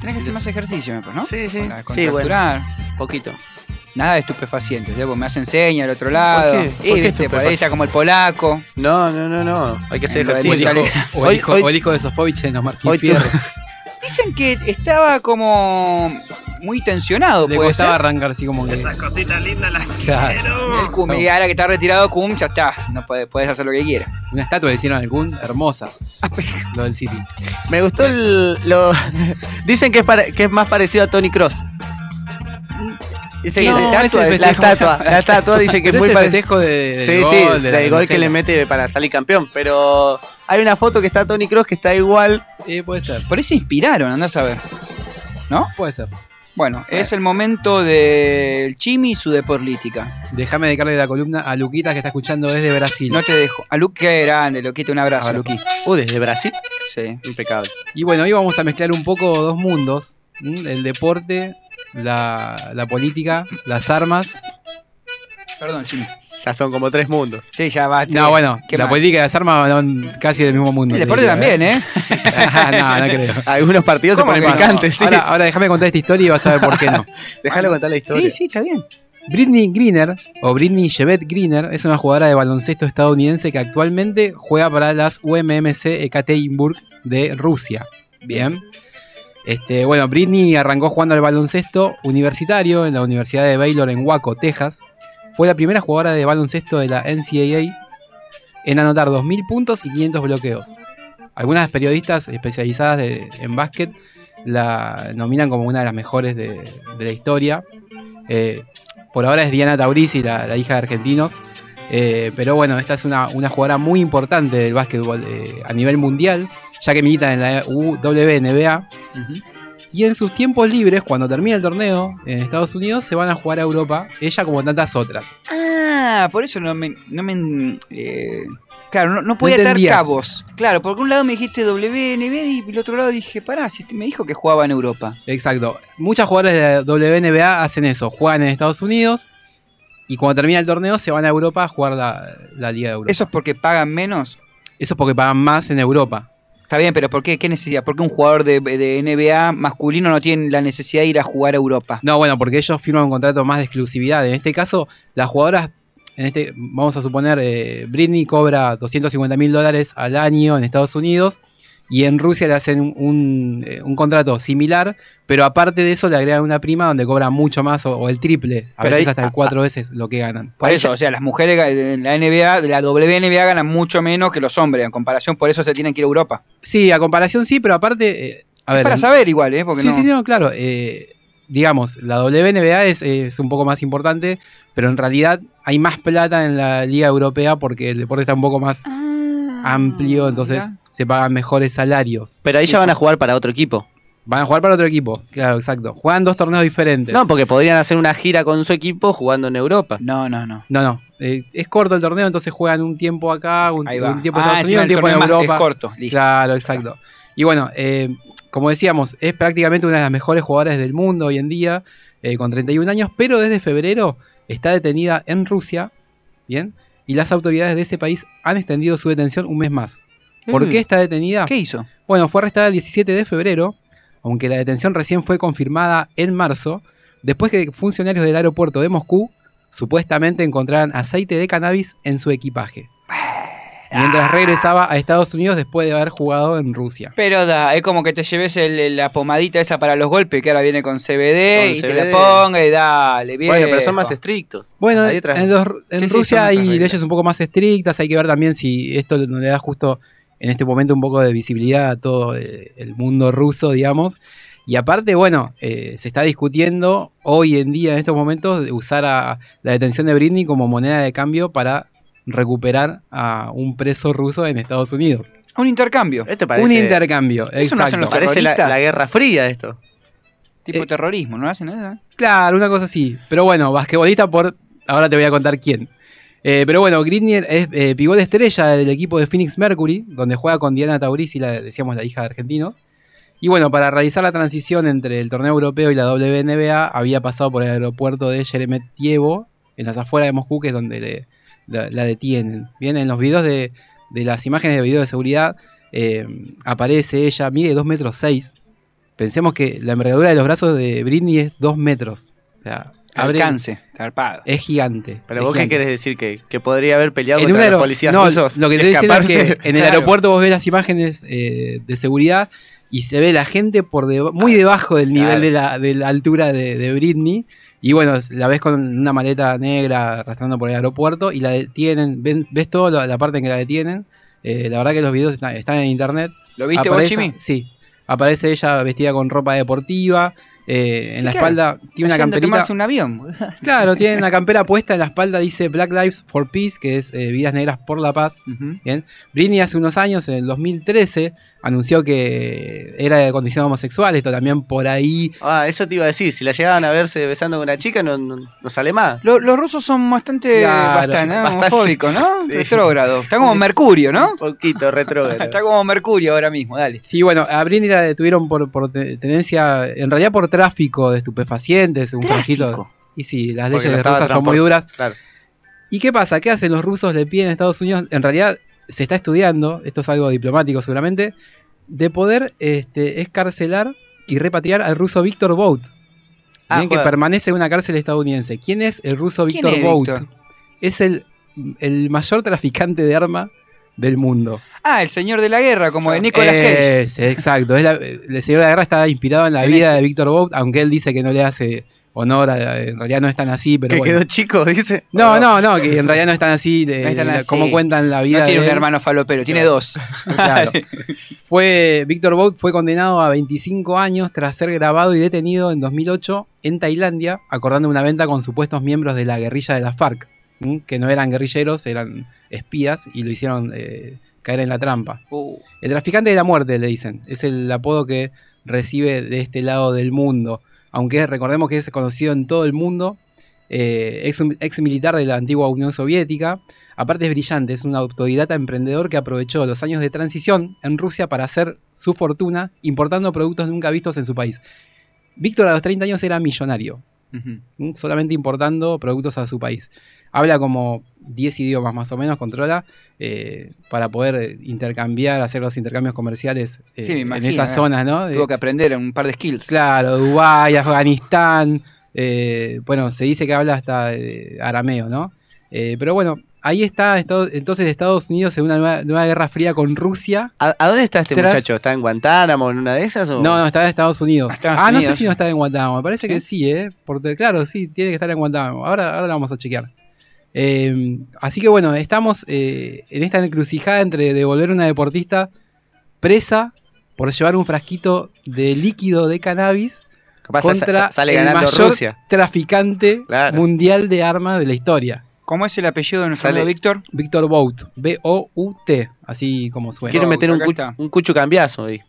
Tenés que hacer más ejercicio, me ¿no? Sí, sí. Para Sí, bueno. Poquito. Nada de estupefacientes, ¿eh? Me hace seña al otro lado. qué? Y, ¿Por qué viste, por ahí está como el polaco. No, no, no, no. Hay que hacer Lo de ejercicio. Italia. O el, hijo, o el hijo de Sofovich en los Martín Hoy Fierro. Dicen que estaba como muy tensionado, Le puede costaba ser. arrancar así como que. Esas cositas lindas las Claro. El Cum, y ahora que está retirado Cum, ya está. No puedes, puedes hacer lo que quieras. Una estatua le hicieron al Kun, hermosa. Lo del City. Me gustó el. Lo... Dicen que es, pare- que es más parecido a Tony Cross. Dicen No, que la estatua, la estatua, la estatua dice que es muy parecido. de- del sí, gol, sí, de la del gol que le mete para salir campeón. Pero hay una foto que está Tony Cross que está igual. Sí, puede ser. Por se inspiraron, andás a ver. ¿No? Puede ser. Bueno, es el momento del Chimi y su de política. Déjame dedicarle la columna a Luquita que está escuchando desde Brasil. No te dejo. A Luqui, grande, Luquita, un abrazo, Abrazo. Luqui. Uh, desde Brasil. Sí. Impecable. Y bueno, hoy vamos a mezclar un poco dos mundos: el deporte, la, la política, las armas. Perdón, Chimi. Ya son como tres mundos. Sí, ya va. No, bueno, ¿Qué la más? política y las armas son casi del mismo mundo. El te deporte también, ¿eh? no, no creo. Algunos partidos se ¿Cómo ponen no? picantes, sí. Ahora, ahora déjame contar esta historia y vas a ver por qué no. Déjalo contar la historia. Sí, sí, está bien. Britney Greener, o Britney Chevette Greener, es una jugadora de baloncesto estadounidense que actualmente juega para las UMMC Ekaterinburg de Rusia. Bien. Este, bueno, Britney arrancó jugando al baloncesto universitario en la Universidad de Baylor en Waco, Texas. Fue la primera jugadora de baloncesto de la NCAA en anotar 2.000 puntos y 500 bloqueos. Algunas periodistas especializadas en básquet la nominan como una de las mejores de, la historia. Eh, por ahora es Diana Taurisi, la hija de argentinos. Eh, pero bueno, esta es una, una jugadora muy importante del básquetbol eh, a nivel mundial, ya que milita en la WNBA. Y en sus tiempos libres, cuando termina el torneo en Estados Unidos, se van a jugar a Europa, ella como tantas otras. Ah, por eso no me. No me eh, claro, no, no podía atar entendías. cabos. Claro, por un lado me dijiste WNB y el otro lado dije, pará, si me dijo que jugaba en Europa. Exacto. Muchas jugadoras de la WNBA hacen eso, juegan en Estados Unidos y cuando termina el torneo se van a Europa a jugar la, la Liga de Europa. ¿Eso es porque pagan menos? Eso es porque pagan más en Europa. Está bien, pero ¿por qué? ¿Qué necesidad? ¿Por qué un jugador de, de NBA masculino no tiene la necesidad de ir a jugar a Europa? No, bueno, porque ellos firman un contrato más de exclusividad. En este caso, las jugadoras, en este, vamos a suponer, eh, Britney cobra 250 mil dólares al año en Estados Unidos y en Rusia le hacen un, un, eh, un contrato similar, pero aparte de eso le agregan una prima donde cobra mucho más o, o el triple, a Pero veces ahí- hasta el cuatro veces lo que ganan. Por eso, o sea, las mujeres de la NBA, de la WNBA ganan mucho menos que los hombres, en comparación, por eso se tienen que ir a Europa. Sí, a comparación sí, pero aparte, eh, a Es ver, para saber igual, ¿eh? Porque sí, no- sí, sí, no, claro. eh, digamos, la WNBA es, es un poco más importante, pero en realidad hay más plata en la Liga Europea porque el deporte está un poco más amplio, entonces se pagan mejores salarios. Pero ahí ya van a jugar para otro equipo. Van a jugar para otro equipo, claro, exacto. Juegan dos torneos diferentes. No, porque podrían hacer una gira con su equipo jugando en Europa. No, no, no. No, no. eh, es corto el torneo, entonces juegan un tiempo acá, un, tiempo en Ah, Estados Unidos, un tiempo en Europa. es corto, listo. Claro, exacto. Y bueno, eh, como decíamos, es prácticamente una de las mejores jugadoras del mundo hoy en día, eh, con 31 años, pero desde febrero está detenida en Rusia, ¿bien? Y las autoridades de ese país han extendido su detención un mes más. ¿Por Mm. qué está detenida? ¿Qué hizo? Bueno, fue arrestada el 17 de febrero, aunque la detención recién fue confirmada en marzo, después que funcionarios del aeropuerto de Moscú supuestamente encontraran aceite de cannabis en su equipaje. Mientras regresaba a Estados Unidos después de haber jugado en Rusia. Pero da, es como que te lleves el- la pomadita esa para los golpes que ahora viene con CBD Con y te CBD. la ponga y dale, bien. Bueno, pero son más estrictos. Bueno, en, los- en Sí, sí, Rusia son hay reglas. leyes un poco más estrictas, hay que ver también si esto no le da justo en este momento un poco de visibilidad a todo eh, el mundo ruso, digamos. Y aparte, bueno, eh, se está discutiendo hoy en día, en estos momentos, de usar a la detención de Britney como moneda de cambio para recuperar a un preso ruso en Estados Unidos. Un intercambio. Este un intercambio, Eso no hacen exacto. los Parece la, terroristas. la Guerra Fría esto. Tipo Eh, terrorismo, ¿no hacen eso? Claro, una cosa así. Pero bueno, basquetbolista por. Ahora te voy a contar quién. Eh, pero bueno, Grinier es eh, pivot estrella del equipo de Phoenix Mercury, donde juega con Diana Taurisi, la, decíamos la hija de argentinos. Y bueno, para realizar la transición entre el torneo europeo y la WNBA, había pasado por el aeropuerto de Sheremetyevo, en las afueras de Moscú, que es donde le- la, la detienen. Bien, en los videos de, de las imágenes de video de seguridad, eh, aparece ella, mide 2 metros 6. Pensemos que la envergadura de los brazos de Britney es 2 metros. O sea, abre- Alcance, tarpado. es gigante. Pero es vos qué querés decir que, que podría haber peleado En contra los policías no, rusos. Lo que te estoy diciendo es escaparse? que en el Claro. aeropuerto vos ves las imágenes eh, de seguridad y se ve la gente por deba- muy debajo del nivel Claro. de, la, de la altura de, de Britney. Y bueno, la ves con una maleta negra arrastrando por el aeropuerto y la detienen. ven- ves toda la parte en que la detienen. Eh, la verdad que los videos están, están en internet. ¿Lo viste vos, Aparece- Chimi? Sí. Aparece ella vestida con ropa deportiva. eh, en Sí, la espalda tiene una camperita. un avión. Claro, tiene una campera puesta en la espalda, dice Black Lives for Peace, que es eh, Vidas Negras por la Paz. Ujú. Bien. Britney hace unos años, en el 2013, anunció que era de condición homosexual. Esto también por ahí. Ah, eso te iba a decir. Si la llegaban a verse besando con una chica, no, no, no sale más. Lo- los rusos son bastante, Claro, bastante, ¿no? bastante. homofóbicos, ¿no? Sí. Retrógrado. Está como Mercurio, ¿no? Un poquito retrógrado. Está como Mercurio ahora mismo, dale. Sí, bueno, a Britney la detuvieron por, por te- tenencia, en realidad por tráfico de estupefacientes, un frasquito. Y sí, las leyes estaba rusas son muy duras. Claro. ¿Y qué pasa? ¿Qué hacen los rusos? Le piden a Estados Unidos, en realidad se está estudiando, esto es algo diplomático seguramente, de poder este, escarcelar y repatriar al ruso Víctor Bout, Ah, bien, que permanece en una cárcel estadounidense. ¿Quién es el ruso ¿Quién Víctor es Bout? Es el, el mayor traficante de arma del mundo. Ah, el señor de la guerra, como de Nicolas Cage. Es, exacto. Es la- el señor de la guerra está inspirado en la vida este. de Víctor Bout, aunque él dice que no le hace honor, a- en realidad no es tan así, pero que bueno. quedó chico, dice. No, no, no, que en realidad no es tan así, de, No es tan la- así. como cuentan la vida No tiene de un él. hermano falopero, tiene Claro. dos. Claro. Fue, Víctor Bout fue condenado a 25 años tras ser grabado y detenido en 2008 en Tailandia, acordando una venta con supuestos miembros de la guerrilla de la FARC, ¿m? que no eran guerrilleros, eran espías y lo hicieron eh, caer en la trampa. Uh, El traficante de la muerte, le dicen. Es el apodo que recibe de este lado del mundo. Aunque recordemos que es conocido en todo el mundo. eh, ex, ex militar de la antigua Unión Soviética. Aparte es brillante, es un autodidata emprendedor que aprovechó los años de transición en Rusia para hacer su fortuna importando productos nunca vistos en su país. Víctor a los 30 años era millonario, solamente importando productos a su país. Habla como 10 idiomas más o menos, controla, eh, para poder intercambiar, hacer los intercambios comerciales eh, Sí, en esas eh. zonas, ¿no? Tuvo que aprender un par de skills. Claro, Dubái, Afganistán, eh, bueno, se dice que habla hasta eh, arameo, ¿no? Eh, pero bueno, ahí está, entonces Estados Unidos en una nueva, nueva guerra fría con Rusia. ¿A, a dónde está este Tras- muchacho? ¿Está en Guantánamo en una de esas? O? No, no, está en Estados Unidos. Estados ah, no sé si no está en Guantánamo, me parece que sí, ¿eh? Porque, claro, sí, tiene que estar en Guantánamo. Ahora, ahora lo vamos a chequear. Eh, así que bueno, estamos eh, en esta encrucijada entre devolver a una deportista presa por llevar un frasquito de líquido de cannabis Capaz contra sa- sale el ganando mayor Rusia. traficante Claro. mundial de armas de la historia. ¿Cómo es el apellido de nuestro amigo Víctor? Víctor Bout, B-O-U-T, así como suena. Quieren meter cu- un cucho cambiazo ahí.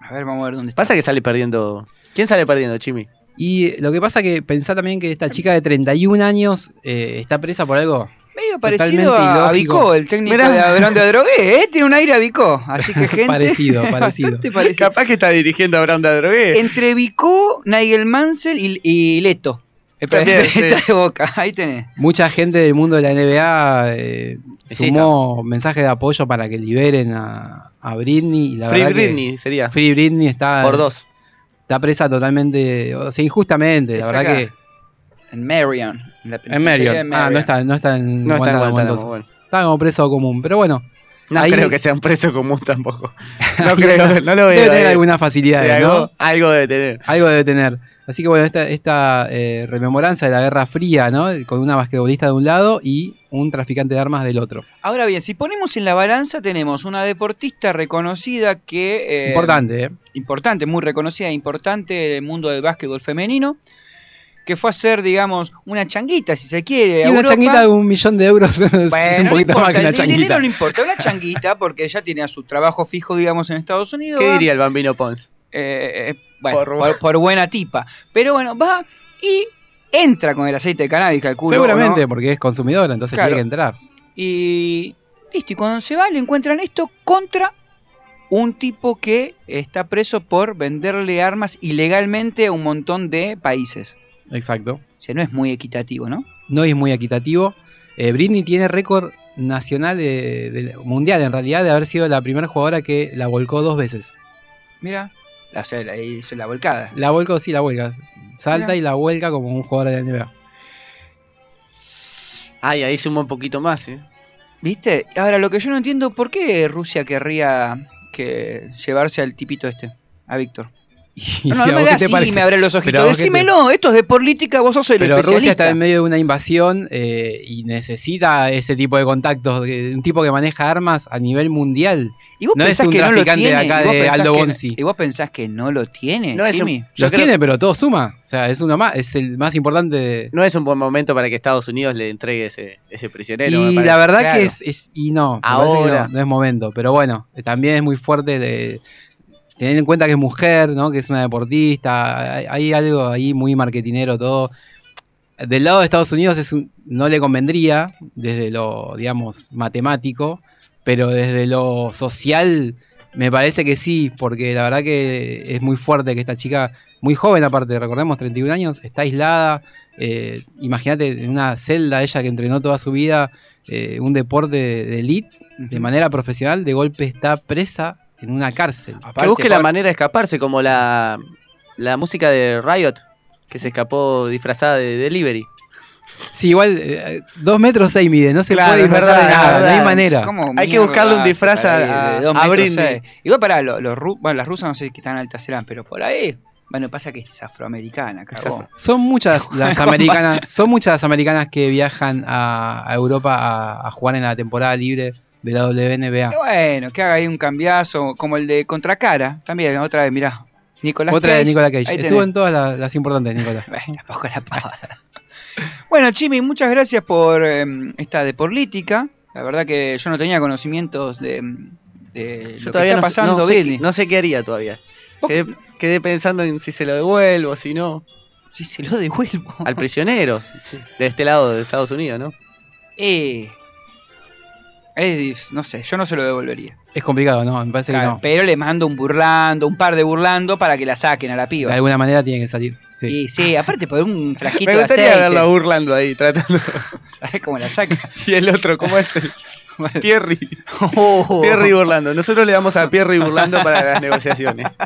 A ver, vamos a ver dónde está. Pasa que sale perdiendo. ¿Quién sale perdiendo, Chimi? Y lo que pasa que pensá también que esta chica de 31 años eh, está presa por algo. Medio parecido a, a. Vicó, el técnico Mirá. de Abraham de Adrogué, ¿eh? Tiene un aire a Vicó. Así que, gente. Parecido, parecido. bastante parecido. Capaz que está dirigiendo a Branda Drogué. Entre Vicó, Nigel Mansell y, y Leto. También, sí. de Boca. Ahí tenés. Mucha gente del mundo de la NBA eh, Sí, sumó mensajes de apoyo para que liberen a, a Britney. Y la Free que Britney sería. Free Britney está, Por dos. Está presa totalmente, o sea, injustamente. La verdad acá. que En Marion. En, la en Marion. de Ah, no está, no está en No está en Guantánamo, entonces. bueno. Está como preso común. Pero bueno, No Ahí- creo que sea un preso común tampoco. No creo, no lo veo. Debe tener algunas facilidades, Sí, ¿no? algo, algo debe tener. Algo debe tener. Así que bueno, esta, esta eh, rememoranza de la Guerra Fría, ¿no? Con una basquetbolista de un lado y un traficante de armas del otro. Ahora bien, si ponemos en la balanza, tenemos una deportista reconocida que. eh, Importante, ¿eh? Importante, muy reconocida, e importante en el mundo del básquetbol femenino. Que fue a hacer, digamos, una changuita, si se quiere. Y a una Europa. changuita de un millón de euros es un no poquito importa, más que una el dinero changuita. no importa, una changuita, porque ella tenía su trabajo fijo, digamos, en Estados Unidos. ¿Qué va, diría el bambino Pons? eh, eh, bueno, Por- por, por buena tipa. Pero bueno, va y entra con el aceite de cannabis, calculo. Seguramente, ¿no? porque es consumidora, entonces Claro. tiene que entrar. Y listo, y cuando se va le encuentran esto contra un tipo que está preso por venderle armas ilegalmente a un montón de países. Exacto. O sea, no es muy equitativo, ¿no? No es muy equitativo. Eh, Britney tiene récord nacional, de, de- mundial en realidad, de haber sido la primera jugadora que la volcó dos veces. Mira, la, o sea, la hizo la volcada. La volcó, sí, la vuelca. Salta Mira. y la vuelca como un jugador de la NBA. Ay, ahí suma un poquito más, ¿eh? ¿Viste? Ahora, lo que yo no entiendo, ¿por qué Rusia querría que llevarse al tipito este? A Víctor. ¿Y No, me hagas así, me abre los Pero ojitos. qué te- Decímelo, esto es de política, vos sos el Pero especialista. Rusia está en medio de una invasión eh, y necesita ese tipo de contactos, de- un tipo que maneja armas a nivel mundial. ¿Y vos no es pensás un que no lo traficante tiene? de acá ¿Y vos de Aldo que- Bonzi. ¿Y vos pensás que no lo tiene, No es un- Los creo- tiene, pero todo suma. O sea, es uno más, es el más importante. de- No es un buen momento para que Estados Unidos le entregue ese, ese prisionero. Y la verdad Claro. que es, es- Y no, Ahora. no, no es momento. Pero bueno, también es muy fuerte de. Teniendo en cuenta que es mujer, ¿no? Que es una deportista. Hay, algo ahí muy marketinero todo. Del lado de Estados Unidos es no le convendría, desde lo, digamos, matemático, pero desde lo social me parece que sí, porque la verdad que es muy fuerte que esta chica, muy joven aparte, recordemos, 31 años, está aislada. eh, Imagínate en una celda, ella que entrenó toda su vida eh, un deporte de, de elite, de manera profesional, de golpe está presa en una cárcel. Que busque la manera de escaparse, como la, la música de Riot, que se escapó disfrazada de Delivery. Sí, igual, eh, dos metros seis mide, no se Claro, puede disfrazar de nada, no hay manera. ¿Cómo Hay que buscarle un disfraz a- ahí de a- dos a metros Britney. seis? Igual para los, los ru- bueno, las rusas no sé qué tan altas serán, pero por ahí. Bueno, pasa que es afroamericana, cagó. Son muchas las americanas, son muchas las americanas que viajan a, a Europa a, a jugar en la temporada libre de la WNBA. Y bueno, que haga ahí un cambiazo, como el de Contracara, también, otra vez, mirá. Nicolás Otra de Cage. Nicolas Cage. Ahí Estuvo tenés. en todas las, las importantes, Nicolás. Tampoco la pavada. Bueno, Chimi, muchas gracias por eh, esta de política. La verdad que yo no tenía conocimientos de, de Yo lo que está no, sé- pasando no sé, qué- no sé qué haría todavía. Quedé, quedé pensando en si se lo devuelvo, si no. Si se lo devuelvo. Al prisionero, de este lado de Estados Unidos, ¿no? Eh, es- no sé, yo no se lo devolvería. Es complicado, ¿no? Me parece Claro, que no. Pero le mando un burlando, un par de burlando para que la saquen a la piba. De alguna manera tiene que salir. Sí. Y sí, aparte por un frasquito Me de gustaría aceite. verla burlando ahí, tratando. ¿Sabes cómo la saca? Y el otro, ¿cómo es el? Pierry. Oh. Pierry burlando. Nosotros le damos a Pierry burlando para las negociaciones.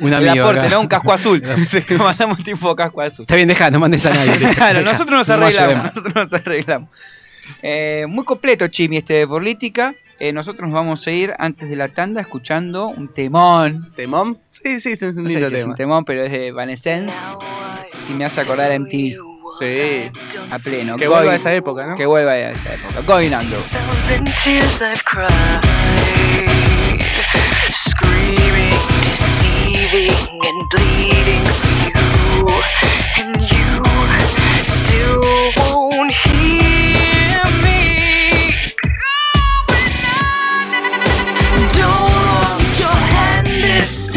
Un El amigo. aporte, acá. ¿no? Un casco azul. Le mandamos un tipo casco azul. Está bien, deja, no mandes a nadie. Claro, nosotros nos No arreglamos. nosotros nos arreglamos. Eh, muy completo, Chimi, este de política. Eh, nosotros nos vamos a ir antes de la tanda escuchando un temón. ¿Temón? Sí, sí, es un No sé si es tema. un temón, pero es de Evanescence. Y me hace acordar a MTV. Sí. A pleno. Que Going- vuelva a esa época, ¿no? Que vuelva a esa época. Going Under. thousand tears I've cried, screaming, deceiving, and bleeding for you, and you still won't hear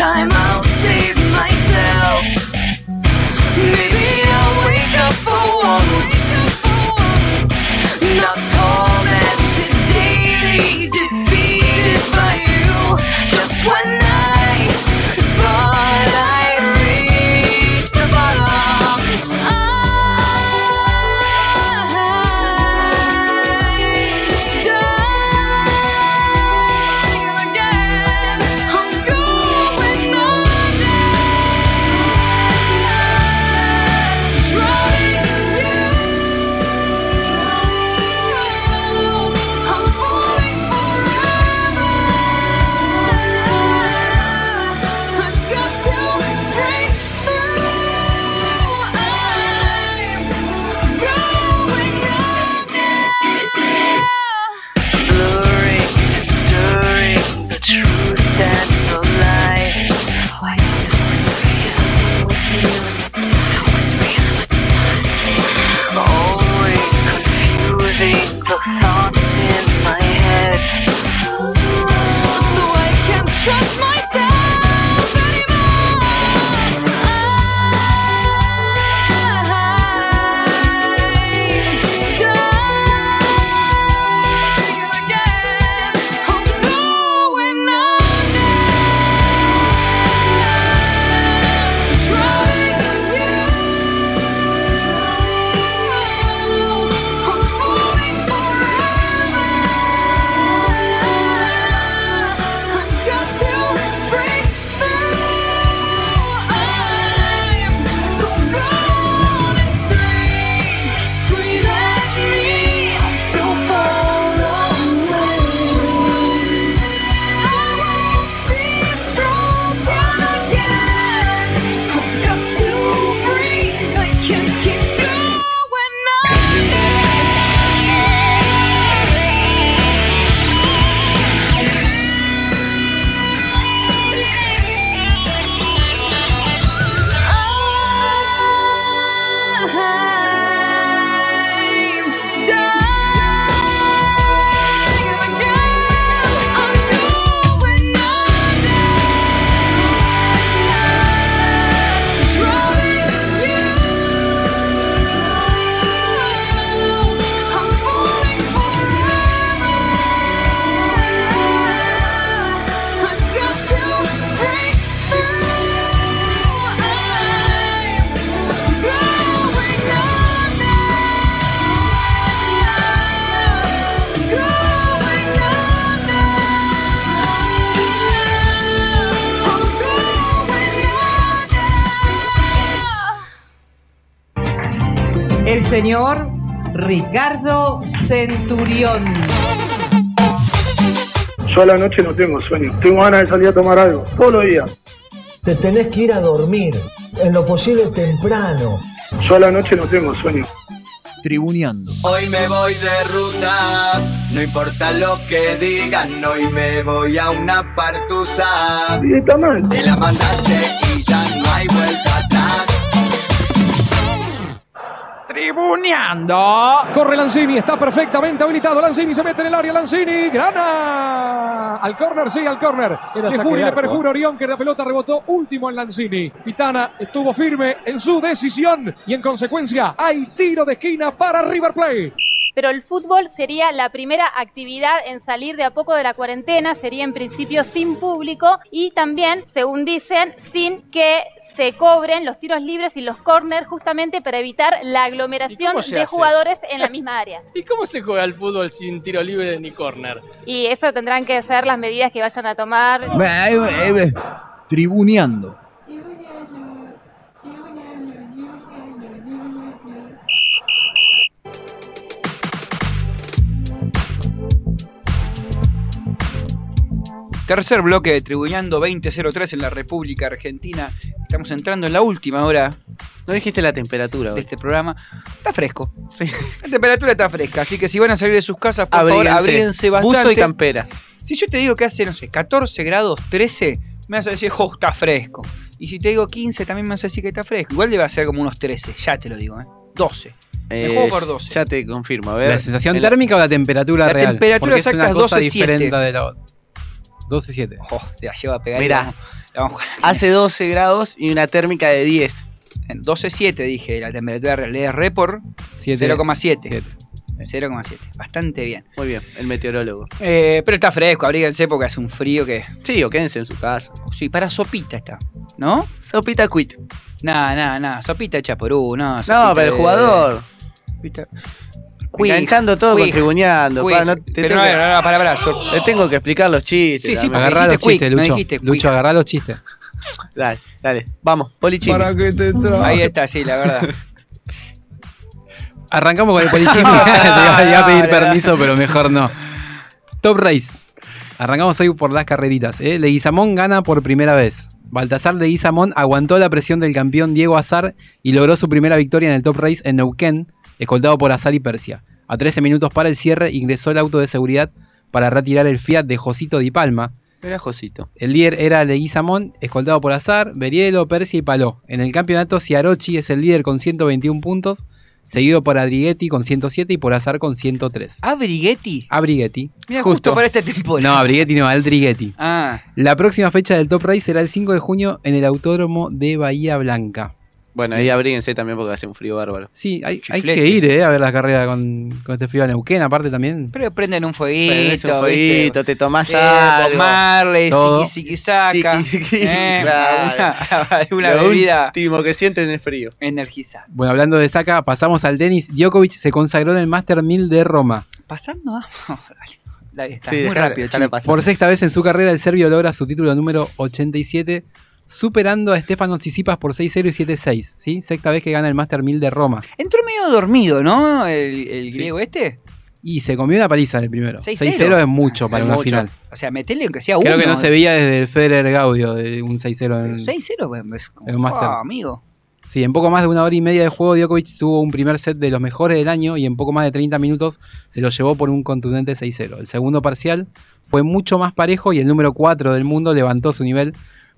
time. I'll save myself. Maybe I'll wake up for once. Not tormented señor Ricardo Centurión. Yo a la noche no tengo sueño. Tengo ganas de salir a tomar algo. Todos los días. Te tenés que ir a dormir, en lo posible temprano. Yo a la noche no tengo sueño. Tribuneando. Hoy me voy de ruta, no importa lo que digan, hoy me voy a una partusa. Sí, está mal. Te la mandaste y ya no hay vuelta Tribuneando. Corre Lanzini, está perfectamente habilitado. Lanzini se mete en el área. Lanzini, grana. Al córner, sí, al córner. Le de le arco, perjura ¿eh? Orión que la pelota rebotó último en Lanzini. Pitana estuvo firme en su decisión y en consecuencia hay tiro de esquina para River Plate. Pero el fútbol sería la primera actividad en salir de a poco de la cuarentena, sería en principio sin público y también, según dicen, sin que se cobren los tiros libres y los corners justamente para evitar la aglomeración de jugadores en la misma área. ¿Y cómo se juega el fútbol sin tiro libre ni córner? Y eso tendrán que ser las medidas que vayan a tomar. Tribuneando. Tercer bloque de Tribuñando 2003 en la República Argentina. Estamos entrando en la última hora. No dijiste la temperatura. De este programa. Está fresco. La temperatura está fresca, así que si van a salir de sus casas, por favor, Abríguense. abríguense bastante. Buzo y campera. Si yo te digo que hace, no sé, 14 grados, 13, me vas a decir, oh, está fresco. Y si te digo 15, también me vas a decir que está fresco. Igual debe ser como unos 13, ya te lo digo, ¿eh? 12. Me Eh, juego por 12. Ya te confirmo. A ver. ¿La sensación El- térmica o la temperatura La real? temperatura Porque es exacta una es cosa 12,7. diferente de la otra. 12.7. Oh, te la lleva a pegar. Mirá. la Hace 12 grados y una térmica de 10. En 12,7 dije, la temperatura real es report Siete. 0,7. 0,7. Bastante bien. Muy bien, el meteorólogo. Eh, pero está fresco, abríguense porque hace un frío que. Sí, o quédense en su casa. Sí, para sopita está. ¿No? Sopita quit. Nah, nah, nah. Sopita hecha por U, no. Pero el de- Sopita- Enganchando todo, Quick. contribuyendo. Quick. pa, no te Pero tengo no, que- no, no, para, para. Te tengo que explicar los chistes. Sí, sí, Agarrá los chistes, quick, Lucho. quick. Lucho, agarrá los chistes. Dale, dale. Vamos, polichini. Ahí está, sí, la verdad. Arrancamos con el polichismo. Te iba a pedir permiso, pero mejor no. Top Race. Arrancamos hoy por las carreritas. ¿eh? Leguizamón gana por primera vez. Baltasar Leguizamón aguantó la presión del campeón Diego Azar y logró su primera victoria en el Top Race en Neuquén, escoltado por Azar y Persia. A 13 minutos para el cierre ingresó el auto de seguridad para retirar el Fiat de Josito Di Palma. Era Josito. El líder era Leguizamón, escoltado por Azar, Berielo, Persia y Paló. En el campeonato, Ciarochi es el líder con 121 puntos, seguido por Adrighetti con 107 y por Azar con 103. ¿Abrighetti? Abrighetti. Mira, justo, para esta temporada. No, Abrighetti no, Aldrighetti. Ah, La próxima fecha del Top Race será el 5 de junio en el Autódromo de Bahía Blanca. Bueno, ahí abríguense también porque hace un frío bárbaro. Sí, hay, hay que ir eh, a ver la carrera con, con este frío de Neuquén, aparte también. pero prenden un fueguito. Un fueguito, ¿viste? te tomás Eh, algo. Marley, Todo. Siki saca. Eh, Claro. Lo bebida último que sienten es frío. energizante. Bueno, hablando de saca, pasamos al tenis. Djokovic se consagró en el Master 1000 de Roma. Pasando a. Dale, está Sí, muy rápido. Por sexta vez en su carrera, el serbio logra su título número 87, superando a Stefano Tsitsipas por 6-0 y 7-6. ¿sí? Sexta vez que gana el Master 1000 de Roma. Entró medio dormido, ¿no? El, el griego este. Y se comió una paliza en el primero. 6-0. 6-0 es mucho para Es una mucho. final. O sea, metele aunque sea uno. Creo que no se veía desde el Federer Gaudio de un 6-0 en 6-0, pues, es como, el Master. ah, amigo. Sí, en poco más de una hora y media de juego, Djokovic tuvo un primer set de los mejores del año y en poco más de 30 minutos se lo llevó por un contundente 6-0. El segundo parcial fue mucho más parejo y el número 4 del mundo levantó su nivel,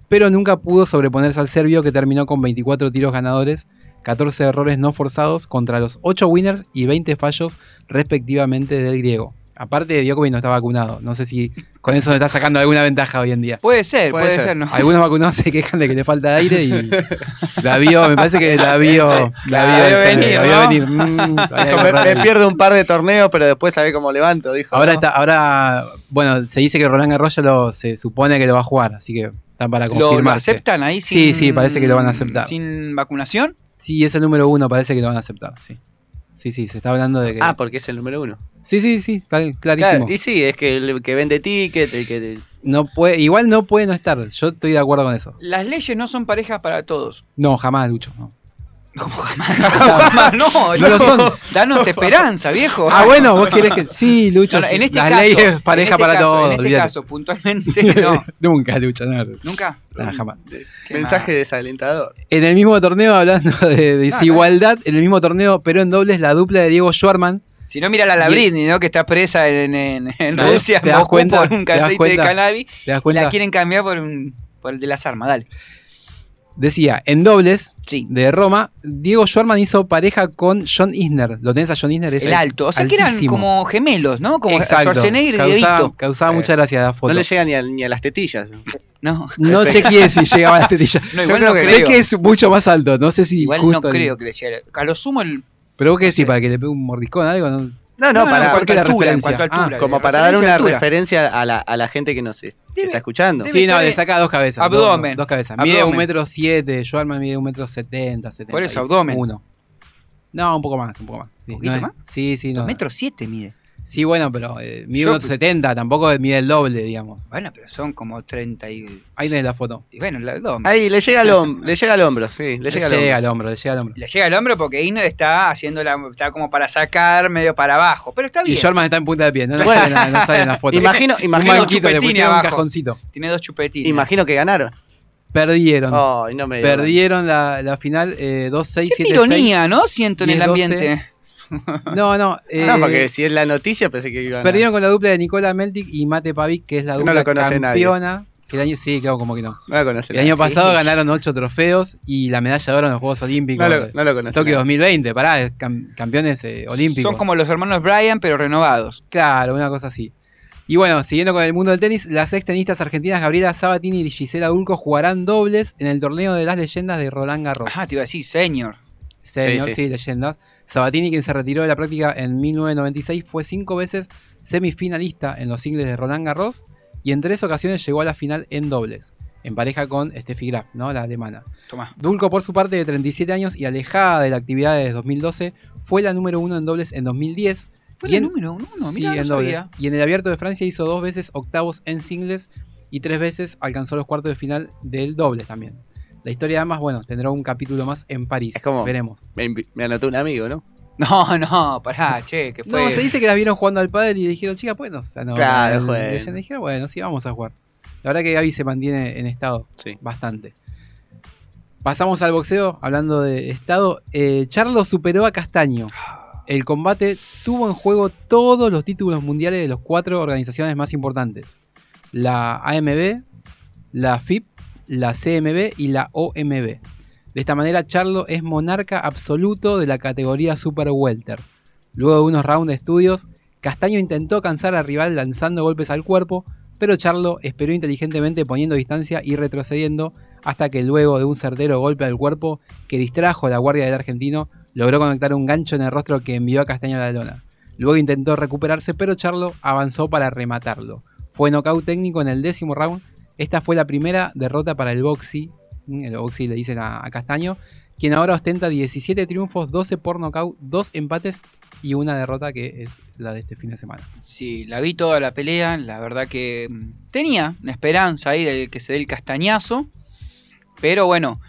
pero nunca pudo sobreponerse al serbio que terminó con 24 tiros ganadores, 14 errores no forzados contra los 8 winners y 20 fallos respectivamente del griego. Aparte, Djokovic no está vacunado. No sé si con eso le está sacando alguna ventaja hoy en día. Puede ser, puede, ser. ¿no? Algunos vacunados se quejan de que le falta aire y la vio, me parece que la vio, la vio, La venir, la vio ¿no? venir. Mm, me, pierdo un par de torneos, pero después sabe cómo levanto, dijo. Ahora ¿no? está, ahora, bueno, se dice que Roland Garros ya lo, se supone que lo va a jugar, así que para ¿Lo, aceptan ahí sin. Sí, sí, parece que lo van a aceptar. ¿Sin vacunación? Sí, es el número uno, parece que lo van a aceptar, sí. Sí, sí, se está hablando de que. Ah, porque es el número uno. sí, sí, sí, cl- clarísimo. Claro, y sí, es que el que vende ticket, el que. No puede, igual no puede no estar. Yo estoy de acuerdo con eso. Las leyes no son parejas para todos. No, jamás, Lucho. no. Jamás, no, No lo son. Danos esperanza, viejo. Ah, bueno, vos querés que. Sí, Lucho. No, no, en este la caso, ley es en pareja este para caso, todos. En este caso, puntualmente, no. Nunca, Lucho, no. Nunca. Nada, jamás. Mensaje desalentador. En el mismo torneo, hablando de desigualdad, en el mismo torneo, pero en dobles, la dupla de Diego Schwarman. Si no, mira la Labrini, ¿no? Que está presa en, en, en ¿Te- Rusia, te en das Moscú, cuenta? por un ¿Te das aceite de cuenta? cannabis. ¿Te das y cuenta? la quieren cambiar por, un, por el de las armas, dale. Decía, en dobles Sí. de Roma, Diego Schwarman hizo pareja con John Isner. ¿Lo tenés a John Isner? Es El alto. O sea que eran como gemelos, ¿no? Como Exacto. Schwarzenegger y causaba, Dievito. causaba mucha gracia la foto. No le llega ni a, ni a las tetillas. No, No chequeé si llegaba a las tetillas. No, Yo igual creo no que creo. sé que es mucho más alto. No sé si. Igual justo no el- creo que le llegue. A lo sumo el. Pero vos qué decís, para que le pegue un mordiscón algo. No, No, no, No, no, para, en cuanto a la altura, en referencia. cuanto a altura. Ah, como para dar una altura. referencia a la, a la gente que nos es- que está escuchando. Sí, no, le saca dos cabezas. Abdomen. Dos, dos cabezas. Mide Abdomen. un metro siete, Schwarman mide un metro setenta, setenta. Por eso, abdomen. Uno. No, un poco más, un poco más. Sí, ¿Un poquito no es- más? Sí, sí, no. Dos metros siete mide. Sí, bueno, pero eh, mide Yo- unos 70, tampoco mide el doble, digamos. Bueno, pero son como 30 y. Ahí tenés la foto. y bueno, la- dos. Ahí, le llega al hombro, le llega al hombro, sí, le Le llega llega, al hombro. al hombro, le llega al hombro. Le llega al hombro porque Inner está haciendo la. está como para sacar medio para abajo. Pero está Y bien. Schwarman está en punta de pie, no, no, Bueno. sale, en la- no sale en la foto. Imagino, un imagino, banquito, le chupetines pusieron un abajo. cajoncito. Tiene dos chupetines. imagino que ganaron. Perdieron. Ay, no me digas. Perdieron la, la final eh, 2-6, Cierta 7-6. ironía, ¿no? Siento en el 10-12. ambiente. No, no. eh, No, porque si es la noticia pensé que iban a- Perdieron con la dupla de Nicola Meltic y Mate Pavic, que es la No dupla nadie. campeona. Que el año, sí, claro, como que no. No lo conoce El año nadie. pasado ganaron ocho trofeos y la medalla de oro en los Juegos Olímpicos. No lo, no lo conoce Tokio nadie. 2020, pará, cam- campeones eh, olímpicos. Son como los hermanos Bryan, pero renovados. Claro, una cosa así. Y bueno, siguiendo con el mundo del tenis, las ex tenistas argentinas Gabriela Sabatini y Gisela Dulco jugarán dobles en el torneo de las leyendas de Roland Garros. Ah, te iba a decir, señor. Señor, Sí, sí, sí. leyendas. Sabatini, quien se retiró de la práctica en 1996, fue cinco veces semifinalista en los singles de Roland Garros y en tres ocasiones llegó a la final en dobles, en pareja con Steffi Graf, ¿no? la alemana. Tomá. Dulco, por su parte, de 37 años y alejada de la actividad de 2012, fue la número uno en dobles en 2010. Fue la en- número uno, Sí, no en dobles. Y en el Abierto de Francia hizo dos veces octavos en singles y tres veces alcanzó los cuartos de final del dobles también. La historia además, bueno, tendrá un capítulo más en París. Es como- Veremos. Me, anotó un amigo, ¿no? No, no, pará, che, que fue. No, se dice que las vieron jugando al pádel y le dijeron, chica, pues no, o sea, no, Claro, no, jueguen. le dijeron, bueno, sí, vamos a jugar. La verdad que Gaby se mantiene en estado Sí. bastante. Pasamos al boxeo, hablando de estado. Eh, Charlo superó a Castaño. El combate tuvo en juego todos los títulos mundiales de las cuatro organizaciones más importantes. La AMB, la FIP, la CMB y la OMB. De esta manera, Charlo es monarca absoluto de la categoría Super Welter. Luego de unos rounds de estudios, Castaño intentó cansar al rival lanzando golpes al cuerpo, pero Charlo esperó inteligentemente poniendo distancia y retrocediendo hasta que luego de un certero golpe al cuerpo que distrajo a la guardia del argentino, logró conectar un gancho en el rostro que envió a Castaño a la lona. Luego intentó recuperarse, pero Charlo avanzó para rematarlo. Fue nocaut técnico en el décimo round. Esta fue la primera derrota para el Boxy, el Boxy le dicen a, Castaño, quien ahora ostenta 17 triunfos, 12 por nocaut, 2 empates y una derrota que es la de este fin de semana. Sí, la vi toda la pelea. La verdad que mm, tenía una esperanza ahí de que se dé el castañazo. Pero bueno,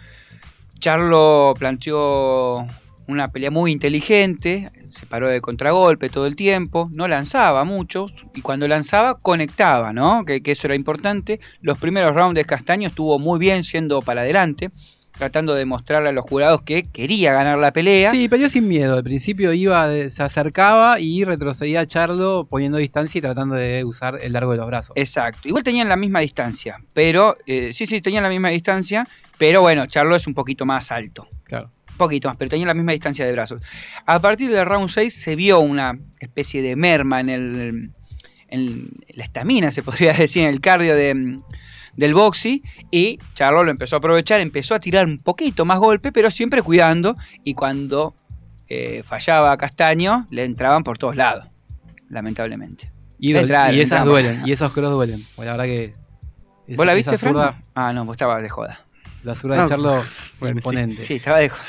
Charlo planteó una pelea muy inteligente. Se paró de contragolpe todo el tiempo. No lanzaba muchos. Y cuando lanzaba, conectaba, ¿no? Que, que eso era importante. Los primeros rounds de Castaño estuvo muy bien siendo para adelante. Tratando de mostrarle a los jurados que quería ganar la pelea. Sí, peleó sin miedo. Al principio iba, se acercaba y retrocedía a Charlo poniendo distancia y tratando de usar el largo de los brazos. Exacto. Igual tenían la misma distancia. Pero, eh, sí, sí, tenían la misma distancia. Pero bueno, Charlo es un poquito más alto. Claro. Poquito más, pero tenían la misma distancia de brazos. A partir del round 6 se vio una especie de merma en el. En la estamina, se podría decir, en el cardio de, del boxy. Y Charlo lo empezó a aprovechar, empezó a tirar un poquito más golpe, pero siempre cuidando. Y cuando eh, fallaba a Castaño, le entraban por todos lados. Lamentablemente. Y, Le dol- entraban, y esas duelen, y esos cross duelen. Pues la verdad que. ¿Vos la viste, Fran? zurda- Ah, no, vos estabas de joda. La zurda No. de Charlo fue Bueno, sí, imponente. Sí, estaba de joda.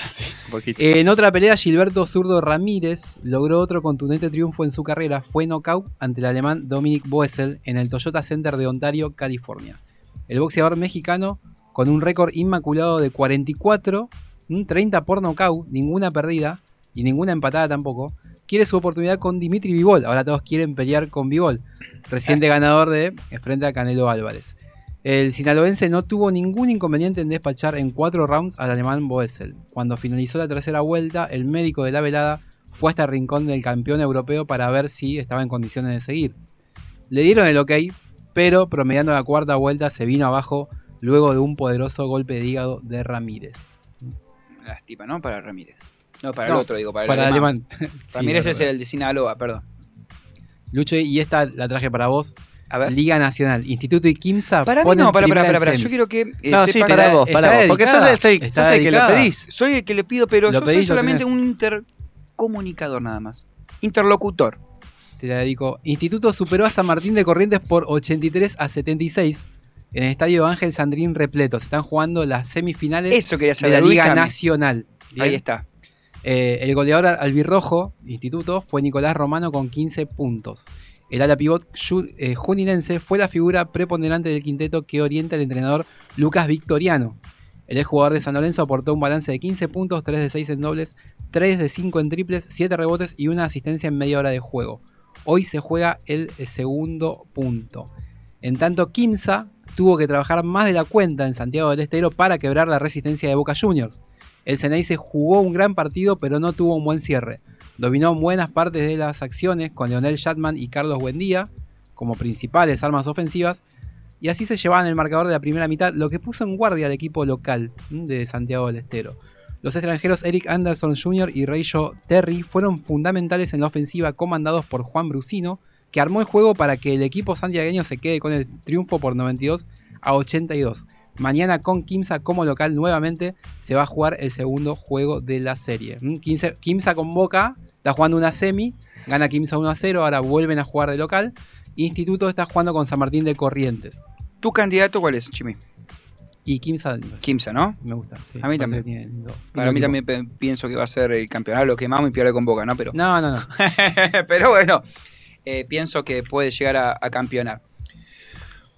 Un poquito. En otra pelea, Gilberto Zurdo Ramírez logró otro contundente triunfo en su carrera. Fue knockout ante el alemán Dominic Boesel en el Toyota Center de Ontario, California. El boxeador mexicano, con un récord inmaculado de 44, ¿m? 30 por nocaut, ninguna perdida y ninguna empatada tampoco. Quiere su oportunidad con Dimitri Vivol. Ahora todos quieren pelear con Vivol. Reciente ganador de eh, frente a Canelo Álvarez. El sinaloense no tuvo ningún inconveniente en despachar en cuatro rounds al alemán Boesel. Cuando finalizó la tercera vuelta, el médico de la velada fue hasta el rincón del campeón europeo para ver si estaba en condiciones de seguir. Le dieron el ok, pero promediando la cuarta vuelta se vino abajo luego de un poderoso golpe de hígado de Ramírez. Lástima, ¿no? Para Ramírez. No, para No, el otro, digo, para el para el alemán. alemán. Sí, Ramírez es el de Sinaloa, perdón. Lucho, y esta la traje para vos. Liga Nacional, Instituto y Quimsa. Para mí no, para, para, para, en Yo quiero que. eh, No, sí, para vos, para vos. Porque sos el, soy- está sos el que lo pedís. Soy el que le pido, pero Lo yo soy pedís, solamente un intercomunicador nada más. Interlocutor. Te la dedico. Instituto superó a San Martín de Corrientes por 83 a 76 en el estadio Ángel Sandrín repleto. Se están jugando las semifinales Eso quería de saber. la Liga ubícame. Nacional. Bien. Ahí está. Eh, el goleador albirrojo, Instituto, fue Nicolás Romano con 15 puntos. El ala pivot eh, juninense fue la figura preponderante del quinteto que orienta el entrenador Lucas Victoriano. El exjugador de San Lorenzo aportó un balance de 15 puntos, 3 de 6 en dobles, 3 de 5 en triples, 7 rebotes y una asistencia en media hora de juego. Hoy se juega el eh, segundo punto. En tanto, Quimsa tuvo que trabajar más de la cuenta en Santiago del Estero para quebrar la resistencia de Boca Juniors. El Ceneice jugó un gran partido, pero no tuvo un buen cierre. Dominó buenas partes de las acciones con Leonel Shatman y Carlos Buendía como principales armas ofensivas, y así se llevaban el marcador de la primera mitad, lo que puso en guardia al equipo local ¿m? de Santiago del Estero. Los extranjeros Eric Anderson Jr. y Rayo Terry fueron fundamentales en la ofensiva comandados por Juan Brusino, que armó el juego para que el equipo santiagueño se quede con el triunfo por 92 a 82. Mañana con Kimsa como local nuevamente se va a jugar el segundo juego de la serie. ¿Mm? Kimsa, con Boca está jugando una semi, gana Kimsa 1 a 0, ahora vuelven a jugar de local. Instituto está jugando con San Martín de Corrientes. ¿Tu candidato cuál es, Chimi? Y Kimsa Kimsa, ¿no? me gusta. sí, A mí también. tiene Para mí también pienso que va a ser el campeonato, lo quemamos y pierde con Boca, ¿no? Pero, No, no, no. pero bueno, eh, pienso que puede llegar a, a campeonar.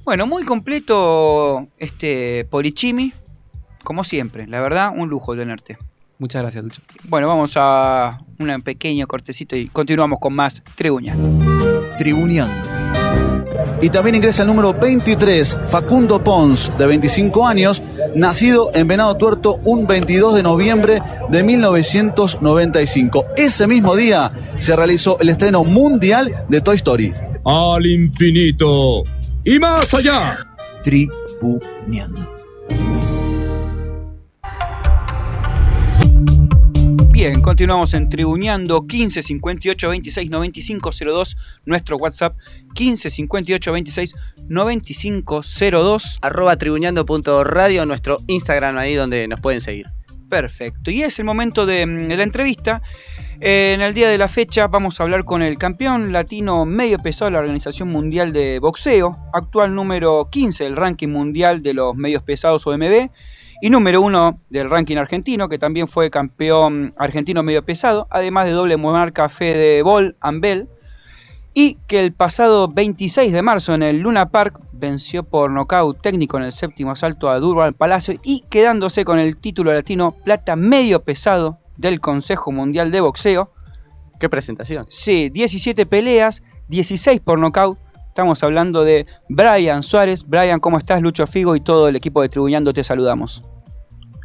Bueno, muy completo este Polichimi, como siempre. La verdad, un lujo tenerte. Muchas gracias, Lucho. Bueno, vamos a un pequeño cortecito y continuamos con más Tribuña. Tribuneando. Y también ingresa el número 23, Facundo Pons, de 25 años, nacido en Venado Tuerto un 22 de noviembre de 1995. Ese mismo día se realizó el estreno mundial de Toy Story. Al infinito y más allá. Tribuneando. Bien, continuamos en Tribuñando 15 58 26 95 02, nuestro WhatsApp 15 58 26 95 02. Arroba tribuñando.radio, nuestro Instagram ahí donde nos pueden seguir. Perfecto, y es el momento de, mm, de la entrevista. En el día de la fecha vamos a hablar con el campeón latino medio pesado de la Organización Mundial de Boxeo, actual número 15 del ranking mundial de los medios pesados OMB y número 1 del ranking argentino, que también fue campeón argentino medio pesado, además de doble monarca Fede Bol Ambel, y que el pasado 26 de marzo en el Luna Park venció por nocaut técnico en el séptimo asalto a Durban Palacio y quedándose con el título latino plata medio pesado del Consejo Mundial de Boxeo. Qué presentación. Sí, 17 peleas, 16 por nocaut. Estamos hablando de Brian Suárez. Brian, ¿cómo estás? Lucho Figo y todo el equipo de Tribuñando te saludamos.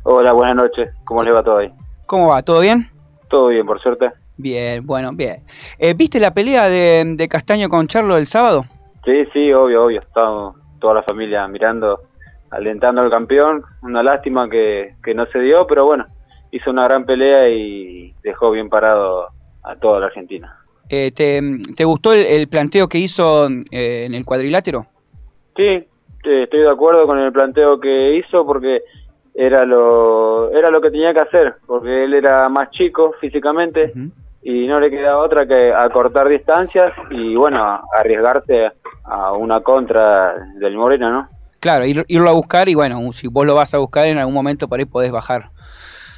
Hola, buenas noches. ¿Cómo les va todo ahí? ¿Cómo va? ¿Todo bien? Todo bien, por suerte. Bien, bueno, bien. Eh, ¿Viste la pelea de, de Castaño con Charlo el sábado? Sí, sí, obvio, obvio. Estamos toda la familia mirando, alentando al campeón. Una lástima que, que no se dio, pero bueno, hizo una gran pelea y dejó bien parado a toda la Argentina. Eh, ¿te, te gustó el, el planteo que hizo eh, en el cuadrilátero? Sí, estoy de acuerdo con el planteo que hizo porque era lo era lo que tenía que hacer, porque él era más chico físicamente y no le quedaba otra que acortar distancias y bueno, arriesgarse a una contra del Moreno, ¿no? Claro, ir- irlo a buscar y bueno, si vos lo vas a buscar en algún momento por ahí podés bajar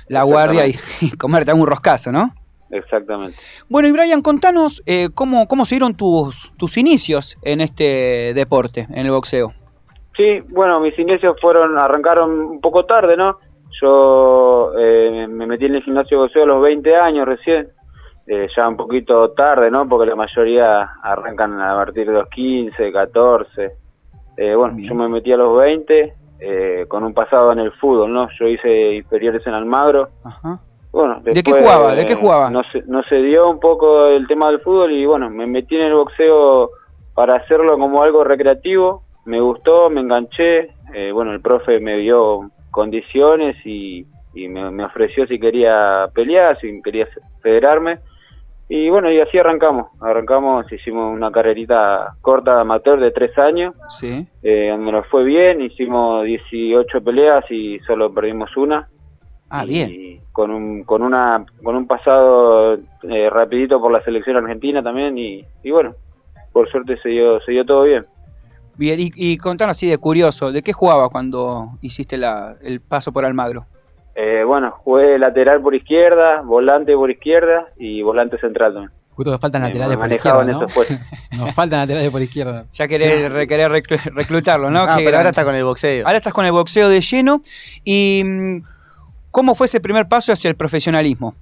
la guardia y, y comerte un roscazo, ¿no? Exactamente. Bueno, y Brian, contanos eh, cómo, cómo se dieron tus, tus inicios en este deporte, en el boxeo. Sí, bueno, mis inicios fueron, arrancaron un poco tarde, ¿no? yo eh, me metí en el gimnasio de boxeo a los 20 años recién, eh, ya un poquito tarde, ¿no? Porque la mayoría arrancan a partir de los 15, 14. Eh, bueno, yo me metí a los 20 eh, con un pasado en el fútbol, ¿no? Yo hice inferiores en Almagro. Ajá. Bueno, ¿De qué después, jugaba? ¿De qué eh, jugaba? No se, no se dio un poco el tema del fútbol y bueno, me metí en el boxeo para hacerlo como algo recreativo. Me gustó, me enganché. eh, bueno, el profe me dio condiciones y, y me, me ofreció si quería pelear, si quería federarme. Y bueno, y así arrancamos. Arrancamos, hicimos una carrerita corta amateur de tres años, Sí. eh, donde nos fue bien. Hicimos 18 peleas y solo perdimos una Ah, bien. con un con una con un pasado eh, rapidito por la selección argentina también y, y bueno por suerte se dio se dio todo bien Bien, y, y contanos así de curioso, ¿de qué jugaba cuando hiciste la, el paso por Almagro? Eh, bueno jugué lateral por izquierda volante por izquierda y volante central también Justo que faltan Me laterales por manejaba izquierda, ¿no? esos puestos. Nos faltan laterales por izquierda. Ya querés, re- querés reclu- reclutarlo, ¿no? Ah, pero ahora gran- está con el boxeo. Ahora estás con el boxeo de lleno. ¿Y mm, cómo fue ese primer paso hacia el profesionalismo?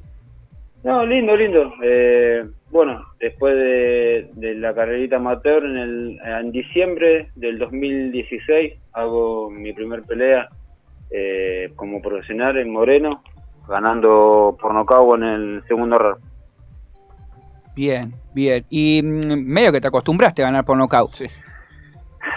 no lindo lindo Eh, bueno después de, de la carrerita amateur en el en diciembre del 2016 hago mi primer pelea eh, como profesional en Moreno ganando por nocaut en el segundo round Bien, bien. Y mm, medio que te acostumbraste a ganar por nocaut. Sí,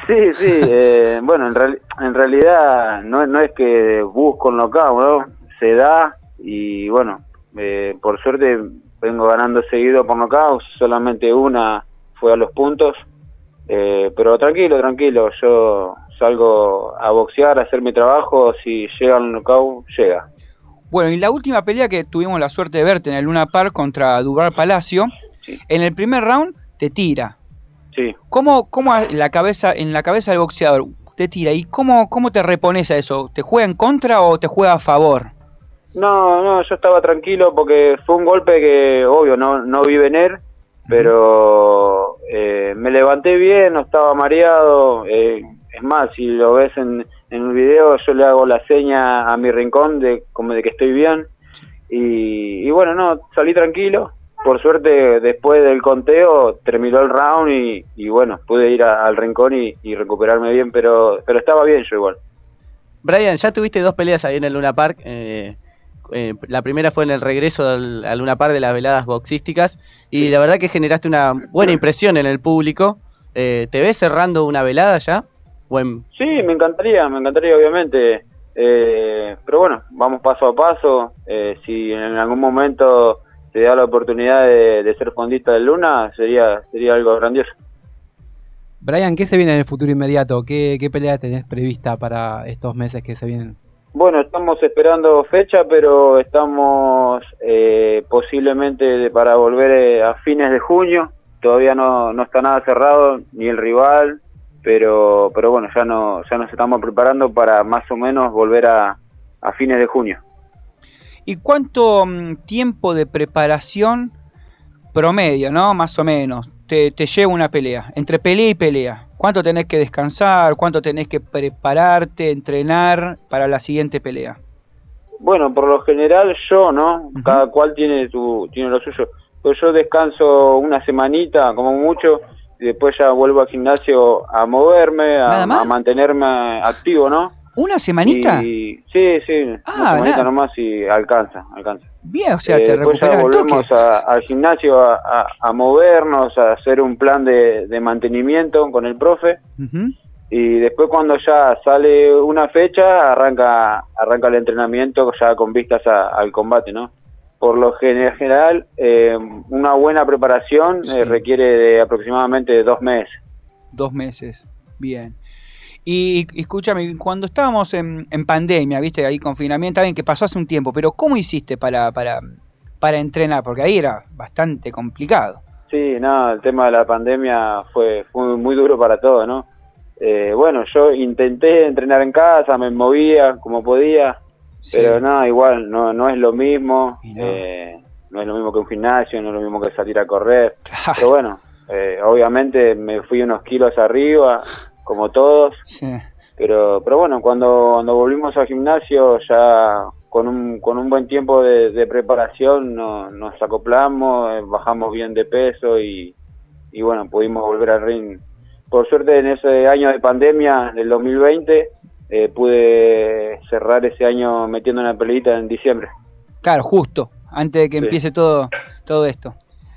sí, eh, bueno, en, real- en realidad no, no es que busco el knockout, ¿no? Se da y bueno, eh, por suerte vengo ganando seguido por knockout, solamente una fue a los puntos, eh, pero tranquilo, tranquilo, yo salgo a boxear, a hacer mi trabajo, si llega el knockout, llega. Bueno, y la última pelea que tuvimos la suerte de verte en el Luna Park contra Dubar Palacio, en el primer round te tira. Sí. ¿Cómo, cómo la cabeza, en la cabeza del boxeador te tira? ¿Y cómo, cómo te repones a eso? ¿Te juega en contra o te juega a favor? No, no, yo estaba tranquilo porque fue un golpe que, obvio, no, no vi venir, pero eh, me levanté bien, no estaba mareado. eh, es más, si lo ves en, en el video, yo le hago la seña a mi rincón de como de que estoy bien. Y, y bueno, no, salí tranquilo. Por suerte, después del conteo, terminó el round y, bueno, pude ir al rincón y, recuperarme bien, pero, pero estaba bien yo igual. Brian, ya tuviste dos peleas ahí en el Luna Park. eh, eh, la primera fue en el regreso al, al Luna Park de las veladas boxísticas. Y la verdad que generaste una buena impresión en el público. Eh, ¿Te ves cerrando una velada ya? Buen... Sí, me encantaría, me encantaría obviamente, eh, pero bueno, vamos paso a paso, eh, si en algún momento se da la oportunidad de, de ser fondista de Luna, sería sería algo grandioso. Brian, ¿qué se viene en el futuro inmediato? ¿Qué, qué pelea tenés prevista para estos meses que se vienen? Bueno, estamos esperando fecha, pero estamos eh, posiblemente de- para volver eh, a fines de junio, todavía no, no está nada cerrado, ni el rival, pero pero bueno, ya, no, ya nos estamos preparando para más o menos volver a, a fines de junio. ¿Y cuánto mm, tiempo de preparación promedio, no? Más o menos, te, te lleva una pelea. Entre pelea y pelea. ¿Cuánto tenés que descansar? ¿Cuánto tenés que prepararte, entrenar para la siguiente pelea? Bueno, por lo general yo, ¿no? Cada cual tiene tu, tiene lo suyo. Pues yo descanso una semanita, como mucho, y después ya vuelvo al gimnasio a moverme, a, mantenerme activo, ¿no? ¿Una semanita? Y, sí, sí, Ah, una semanita nada. nomás y alcanza, alcanza. Bien, o sea, Eh, te después ya volvemos a- al gimnasio a, a- a movernos, a hacer un plan de, de mantenimiento con el profe. Ujú. Y después cuando ya sale una fecha, arranca arranca el entrenamiento ya con vistas al combate, ¿no? Por lo general, eh, una buena preparación eh, requiere de aproximadamente dos meses. Dos meses. Bien. Y, y escúchame, cuando estábamos en, en pandemia, viste, ahí confinamiento, bien que pasó hace un tiempo, pero ¿cómo hiciste para, para, para entrenar? Porque ahí era bastante complicado. Sí, no, el tema de la pandemia fue, fue muy duro para todos, ¿no? Eh, bueno, yo intenté entrenar en casa, me movía como podía, pero no, igual, no, no es lo mismo, eh, no es lo mismo que un gimnasio, no es lo mismo que salir a correr, pero bueno, eh, obviamente me fui unos kilos arriba, como todos, Pero, pero bueno, cuando, cuando volvimos al gimnasio ya con un, con un buen tiempo de, de preparación no- nos acoplamos, eh, bajamos bien de peso y, y bueno, pudimos volver al ring. Por suerte en ese año de pandemia, del 2020, eh, pude cerrar ese año metiendo una peleita en diciembre. Claro, justo, antes de que Sí. empiece todo, todo esto.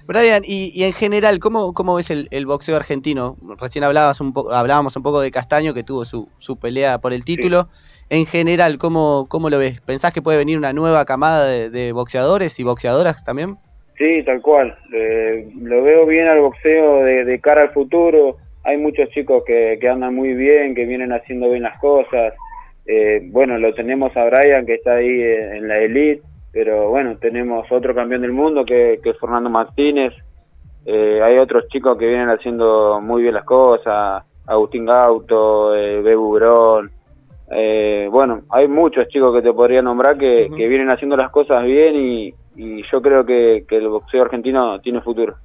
Brian, y, y en general, ¿cómo, cómo ves el, el boxeo argentino? Recién hablabas un po- hablábamos un poco de Castaño, que tuvo su, su pelea por el título. En general, ¿cómo, ¿cómo lo ves? ¿Pensás que puede venir una nueva camada de, de boxeadores y boxeadoras también? Sí, tal cual. Eh, lo veo bien al boxeo de, de cara al futuro. Hay muchos chicos que, que andan muy bien, que vienen haciendo bien las cosas. Eh, bueno, lo tenemos a Brian que está ahí eh, en la elite, pero bueno, tenemos otro campeón del mundo que, que es Fernando Martínez. Eh, hay otros chicos que vienen haciendo muy bien las cosas. Agustín Gauto, eh, Bebu Brón. Eh, bueno, hay muchos chicos que te podría nombrar que, que vienen haciendo las cosas bien y, y yo creo que, que el boxeo argentino tiene futuro.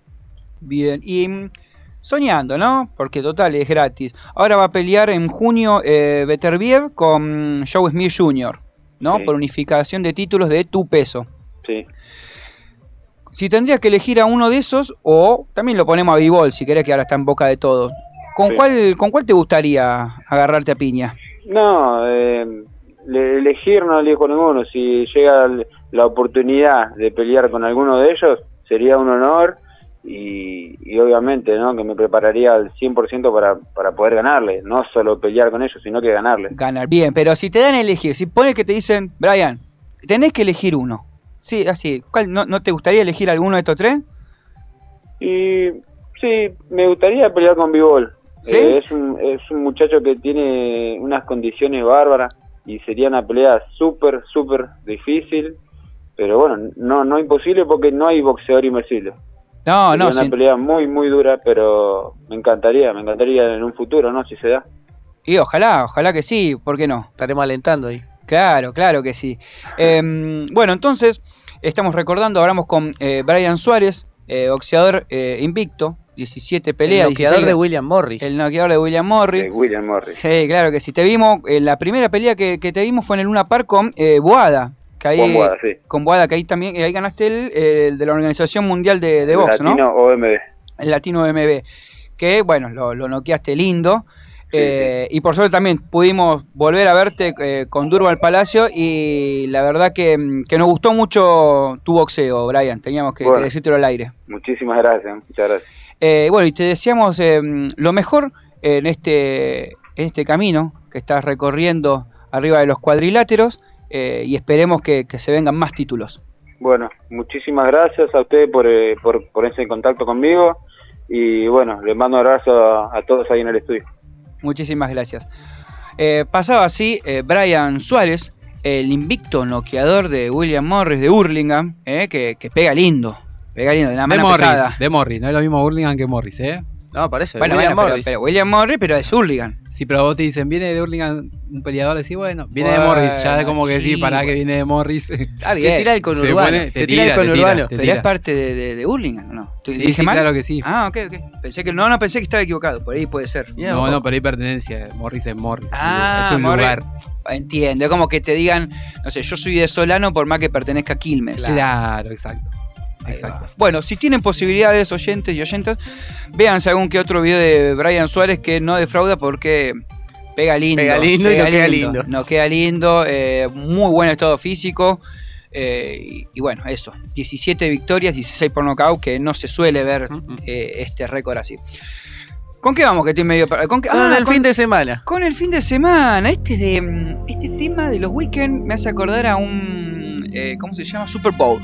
Bien, y soñando, ¿no? Porque total es gratis. Ahora va a pelear en junio eh, Beterbiev con Joe Smith Jr., ¿no? Sí. Por unificación de títulos de tu peso. Sí. Si tendrías que elegir a uno de esos, o también lo ponemos a Bivol, si querés que ahora está en boca de todos. ¿Con, Sí. cuál, ¿Con cuál te gustaría agarrarte a piña? No, eh, le- elegir no elijo ninguno. Si llega la oportunidad de pelear con alguno de ellos, sería un honor y, y obviamente ¿no? que me prepararía al 100% para, para poder ganarle. No solo pelear con ellos, sino que ganarle. Ganar. Bien, pero si te dan a elegir, si pone que te dicen, Brian, tenés que elegir uno. Sí, así. ¿Cuál, no, ¿No te gustaría elegir alguno de estos tres? Y sí, me gustaría pelear con Bivol. ¿Sí? Eh, es, un, es un muchacho que tiene unas condiciones bárbaras y sería una pelea súper, súper difícil. Pero bueno, no, no imposible porque no hay boxeador invencible. No, Sería no, una sin- pelea muy, muy dura, pero me encantaría, me encantaría en un futuro, ¿no? Si se da. Y ojalá, ojalá que sí, ¿por qué no? Estaremos alentando ahí. Claro, claro que sí. Em, bueno, entonces, estamos recordando, hablamos con eh, Brian Suárez, eh, boxeador eh, invicto, 17 peleas. el noqueador 16 de William Morris. El noqueador de William Morris. De William Morris. Sí, claro que sí. Te vimos, en la primera pelea que, que te vimos fue en el Luna Park con eh, Boada. Que ahí, Con Boada, sí. Con Boada, que ahí también eh, ahí ganaste el, el de la Organización Mundial de, de Box, Latino ¿no? OMB. El Latino MB. Que, bueno, lo, lo noqueaste lindo. Eh, Y por suerte también pudimos volver a verte eh, con Durval Palacio y la verdad que, mm, que nos gustó mucho tu boxeo, Brian. Teníamos que, Bueno. que decírtelo al aire. Muchísimas gracias, muchas gracias. Eh, bueno, y te deseamos eh, lo mejor en este, en este camino que estás recorriendo arriba de los cuadriláteros eh, y esperemos que, que se vengan más títulos. Bueno, muchísimas gracias a ustedes por, eh, por ponerse en contacto conmigo y bueno, les mando un abrazo a, a todos ahí en el estudio. Muchísimas gracias. Eh, pasaba así eh, Brian Suárez, el invicto noqueador de William Morris de Hurlingham, eh, que, que pega lindo. Pega lindo, de De mano Morris, pesada. de Morris, no es lo mismo Hurlingham que Morris, ¿eh? No, parece. Bueno, William bueno, pero- Morris. Pero, William Morris, pero es Hurlingham. Sí, pero vos te dicen, viene de Hurlingham un peleador, decís, bueno, viene de Morris, ya como que sí, sí, para que viene de Morris. Está bien. Te tira el conurbano. pone- te tira el te conurbano. te Pero es parte de, de, de Hurlingham, ¿o ¿no? ¿Te- Sí, ¿Dije sí, mal? claro que sí. Ah, ok, ok. Pensé que, no, no, pensé que estaba equivocado. Por ahí puede ser. No, no, pero hay pertenencia. Morris es Morris. Ah, es un Morris. lugar. Entiendo, es como que te digan, no sé, yo soy de Solano por más que pertenezca a Quilmes. Claro, exacto. Exacto. Bueno, si tienen posibilidades, oyentes y oyentas, véanse algún que otro video de Brian Suárez que no defrauda porque pega lindo. Pega lindo y no queda lindo. No queda lindo, eh, muy buen estado físico. eh, y, y bueno, eso. 17 victorias, 16 por nocaut, que no se suele ver eh, este récord así. ¿Con qué vamos que estoy medio para- ¿Con qué? Con Ah, el con- fin de semana. con el fin de semana. Este de este tema de los weekends me hace acordar a un eh, ¿cómo se llama? Super Bowl.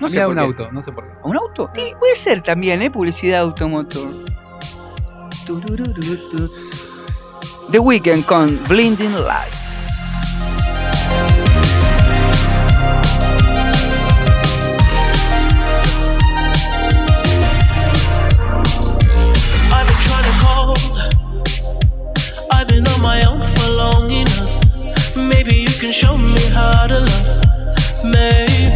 No sé por un qué. auto, no sé por qué. ¿A un auto? Sí, puede ser también, ¿eh? Publicidad automotor. The Weekend con Blinding Lights. Show me how to love. Maybe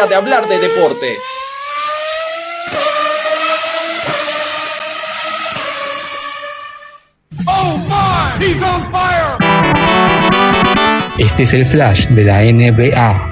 manera de hablar de deporte. Este es el flash de la NBA.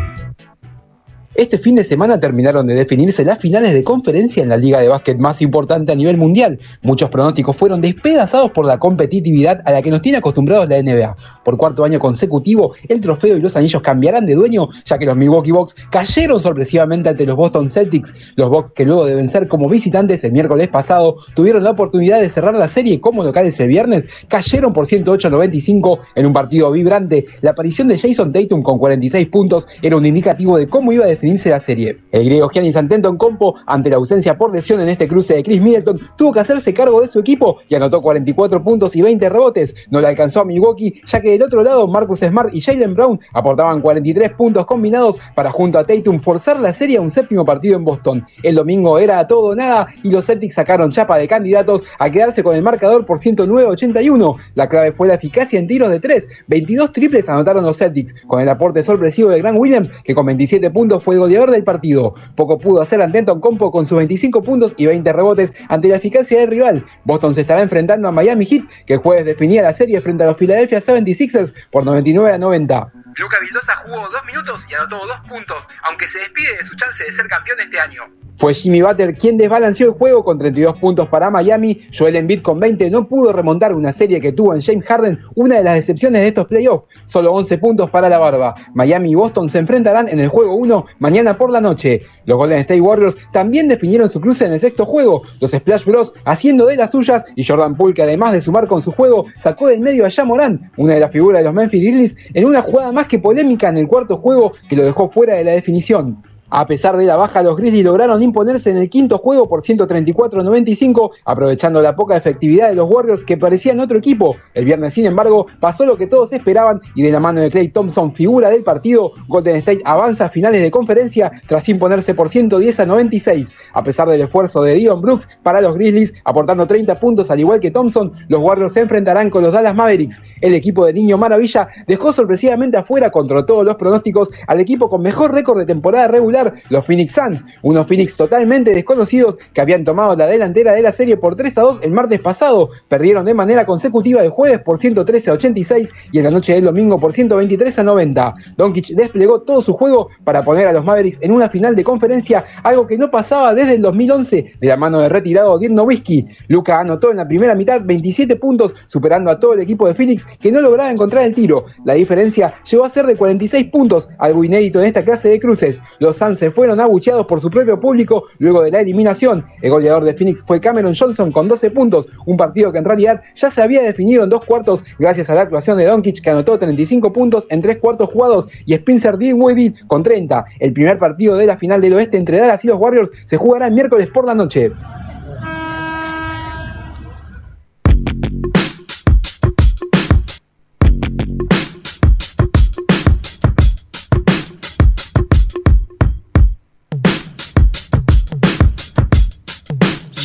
Este fin de semana terminaron de definirse las finales de conferencia en la liga de básquet más importante a nivel mundial. Muchos pronósticos fueron despedazados por la competitividad a la que nos tiene acostumbrados la NBA. Por cuarto año consecutivo, el trofeo y los anillos cambiarán de dueño, ya que los Milwaukee Bucks cayeron sorpresivamente ante los Boston Celtics. Los Bucks, que luego de vencer como visitantes el miércoles pasado, tuvieron la oportunidad de cerrar la serie como locales el viernes, cayeron por 108 a 95 en un partido vibrante. La aparición de Jason Tatum con 46 puntos era un indicativo de cómo iba a definirse la serie. El griego Giannis Antetokounmpo, ante la ausencia por lesión en este cruce de Chris Middleton, tuvo que hacerse cargo de su equipo y anotó 44 puntos y 20 rebotes. No le alcanzó a Milwaukee, ya que del otro lado Marcus Smart y Jalen Brown aportaban 43 puntos combinados para junto a Tatum forzar la serie a un séptimo partido en Boston. El domingo era todo o nada y los Celtics sacaron chapa de candidatos a quedarse con el marcador por 109-81. La clave fue la eficacia en tiros de 3. 22 triples anotaron los Celtics, con el aporte sorpresivo de Grant Williams, que con 27 puntos fue el goleador del partido. Poco pudo hacer Antenton Compo con sus 25 puntos y 20 rebotes ante la eficacia del rival. Boston se estará enfrentando a Miami Heat, que el jueves definía la serie frente a los Philadelphia 76ers por 99 a 90. Luca Vildosa jugó dos minutos y anotó dos puntos, aunque se despide de su chance de ser campeón este año. Fue Jimmy Butler quien desbalanceó el juego con 32 puntos para Miami. Joel Embiid con 20 no pudo remontar una serie que tuvo en James Harden, una de las decepciones de estos playoffs. Solo 11 puntos para la barba. Miami y Boston se enfrentarán en el juego 1 mañana por la noche. Los Golden State Warriors también definieron su cruce en el sexto juego. Los Splash Bros haciendo de las suyas y Jordan Poole que además de sumar con su juego sacó del medio a Morant, una de las figuras de los Memphis Grizzlies, en una jugada más que polémica en el cuarto juego que lo dejó fuera de la definición. A pesar de la baja, los Grizzlies lograron imponerse en el quinto juego por 134-95, aprovechando la poca efectividad de los Warriors que parecían otro equipo. El viernes, sin embargo, pasó lo que todos esperaban y de la mano de Clay Thompson, figura del partido, Golden State avanza a finales de conferencia tras imponerse por 110 a 96. A pesar del esfuerzo de Dion Brooks para los Grizzlies, aportando 30 puntos al igual que Thompson, los Warriors se enfrentarán con los Dallas Mavericks. El equipo de Niño Maravilla dejó sorpresivamente afuera contra todos los pronósticos al equipo con mejor récord de temporada regular, los Phoenix Suns, unos Phoenix totalmente desconocidos que habían tomado la delantera de la serie por 3 a 2 el martes pasado, perdieron de manera consecutiva el jueves por 113 a 86 y en la noche del domingo por 123 a 90. Doncic desplegó todo su juego para poner a los Mavericks en una final de conferencia, algo que no pasaba desde el 2011 de la mano de retirado Dirk Nowitzki. Luca anotó en la primera mitad 27 puntos, superando a todo el equipo de Phoenix que no lograba encontrar el tiro. La diferencia llegó a ser de 46 puntos, algo inédito en esta clase de cruces. Los se fueron abucheados por su propio público luego de la eliminación. El goleador de Phoenix fue Cameron Johnson con 12 puntos, un partido que en realidad ya se había definido en dos cuartos gracias a la actuación de Doncic que anotó 35 puntos en tres cuartos jugados y Spencer Dinwiddie con 30. El primer partido de la final del oeste entre Dallas y los Warriors se jugará el miércoles por la noche.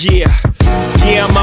Yeah,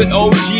With OG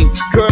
is blinding.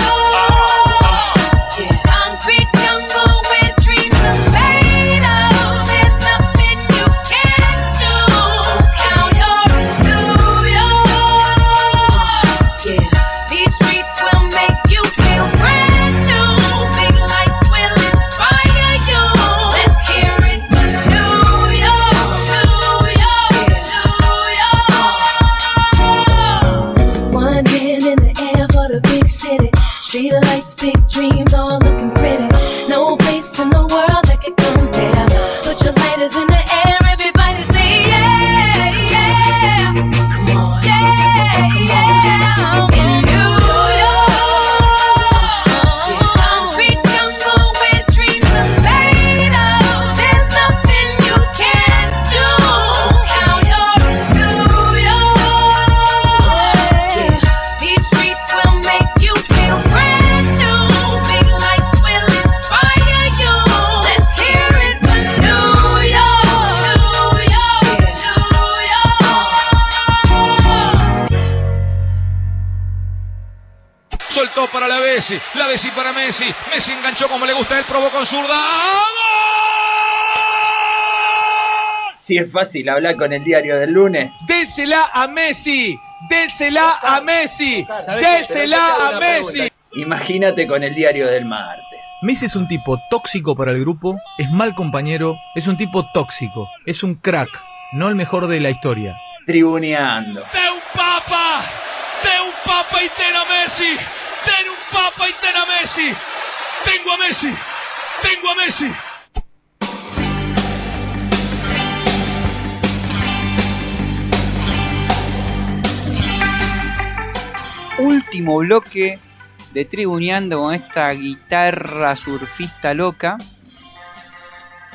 La la Bessi para Messi. Messi enganchó como le gusta, él probó con zurda. Si es fácil hablar con el diario del lunes. Désela a Messi, désela a Messi, désela a Messi. Imagínate con el diario del martes. Messi es un tipo tóxico para el grupo, es mal compañero, es un tipo tóxico, es un crack, no el mejor de la historia. Tribuneando. ¡De un papa! ¡De un papa y Messi! ¡Den un papa y ten a Messi! ¡Tengo a Messi! ¡Tengo a Messi! Último bloque de Tribuneando con esta guitarra surfista loca.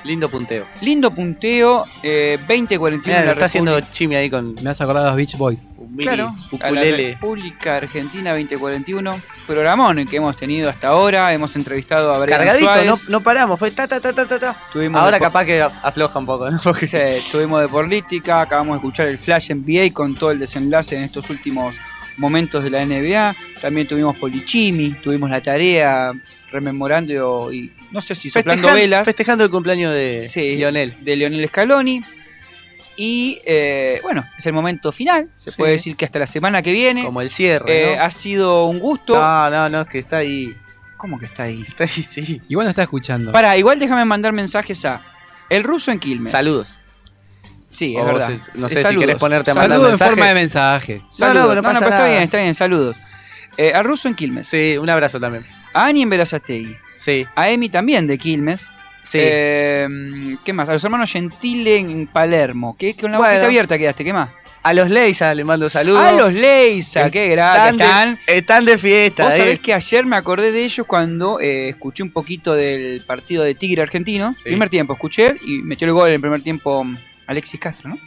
Lindo punteo. Lindo punteo, eh, 2041 Mirá, en lo está haciendo Chimi ahí con. Me has acordado de los Beach Boys. Claro, a la ukulele. República Argentina 2041. Programón el que hemos tenido hasta ahora. Hemos entrevistado a Brian Cargadito, no, Suárez. no paramos, fue ta ta ta ta ta ta. Tuvimos Ahora de po- capaz que af- afloja un poco, ¿no? Porque Sí, estuvimos de política, acabamos de escuchar el Flash NBA con todo el desenlace en estos últimos momentos de la NBA. También tuvimos Polichimi, tuvimos la tarea rememorando y no sé si soplando Festejan- velas Festejando el cumpleaños de Sí, Lionel. de Lionel Scaloni. Y eh, bueno, es el momento final. Se Sí. puede decir que hasta la semana que viene. Como el cierre, Eh, ¿no? Ha sido un gusto. No, no, no, es que está ahí. ¿Cómo que está ahí? Está ahí, sí. Igual no está escuchando. Para, igual déjame mandar mensajes a El Ruso en Quilmes. Saludos. Sí, O es verdad. si- no Es sé si saludos. querés ponerte a mandar Saludo en forma de mensaje. Saludos. No, no, no pasa pero está bien, está bien, saludos. Eh, a Ruso en Quilmes. Sí, un abrazo también. A Ani en Verazategui. Sí. A Emi también de Quilmes. Sí. Eh, ¿Qué más? A los hermanos Gentile en Palermo. ¿Qué, con la Bueno. boquita abierta quedaste? ¿Qué más? A los Leisa le mando saludos. A los Leisa, qué grande. Están de- están de fiesta, Vos eh. sabés que ayer me acordé de ellos cuando eh, escuché un poquito del partido de Tigre argentino. Primer tiempo, escuché y metió el gol en el primer tiempo mm, Alexis Castro, ¿no?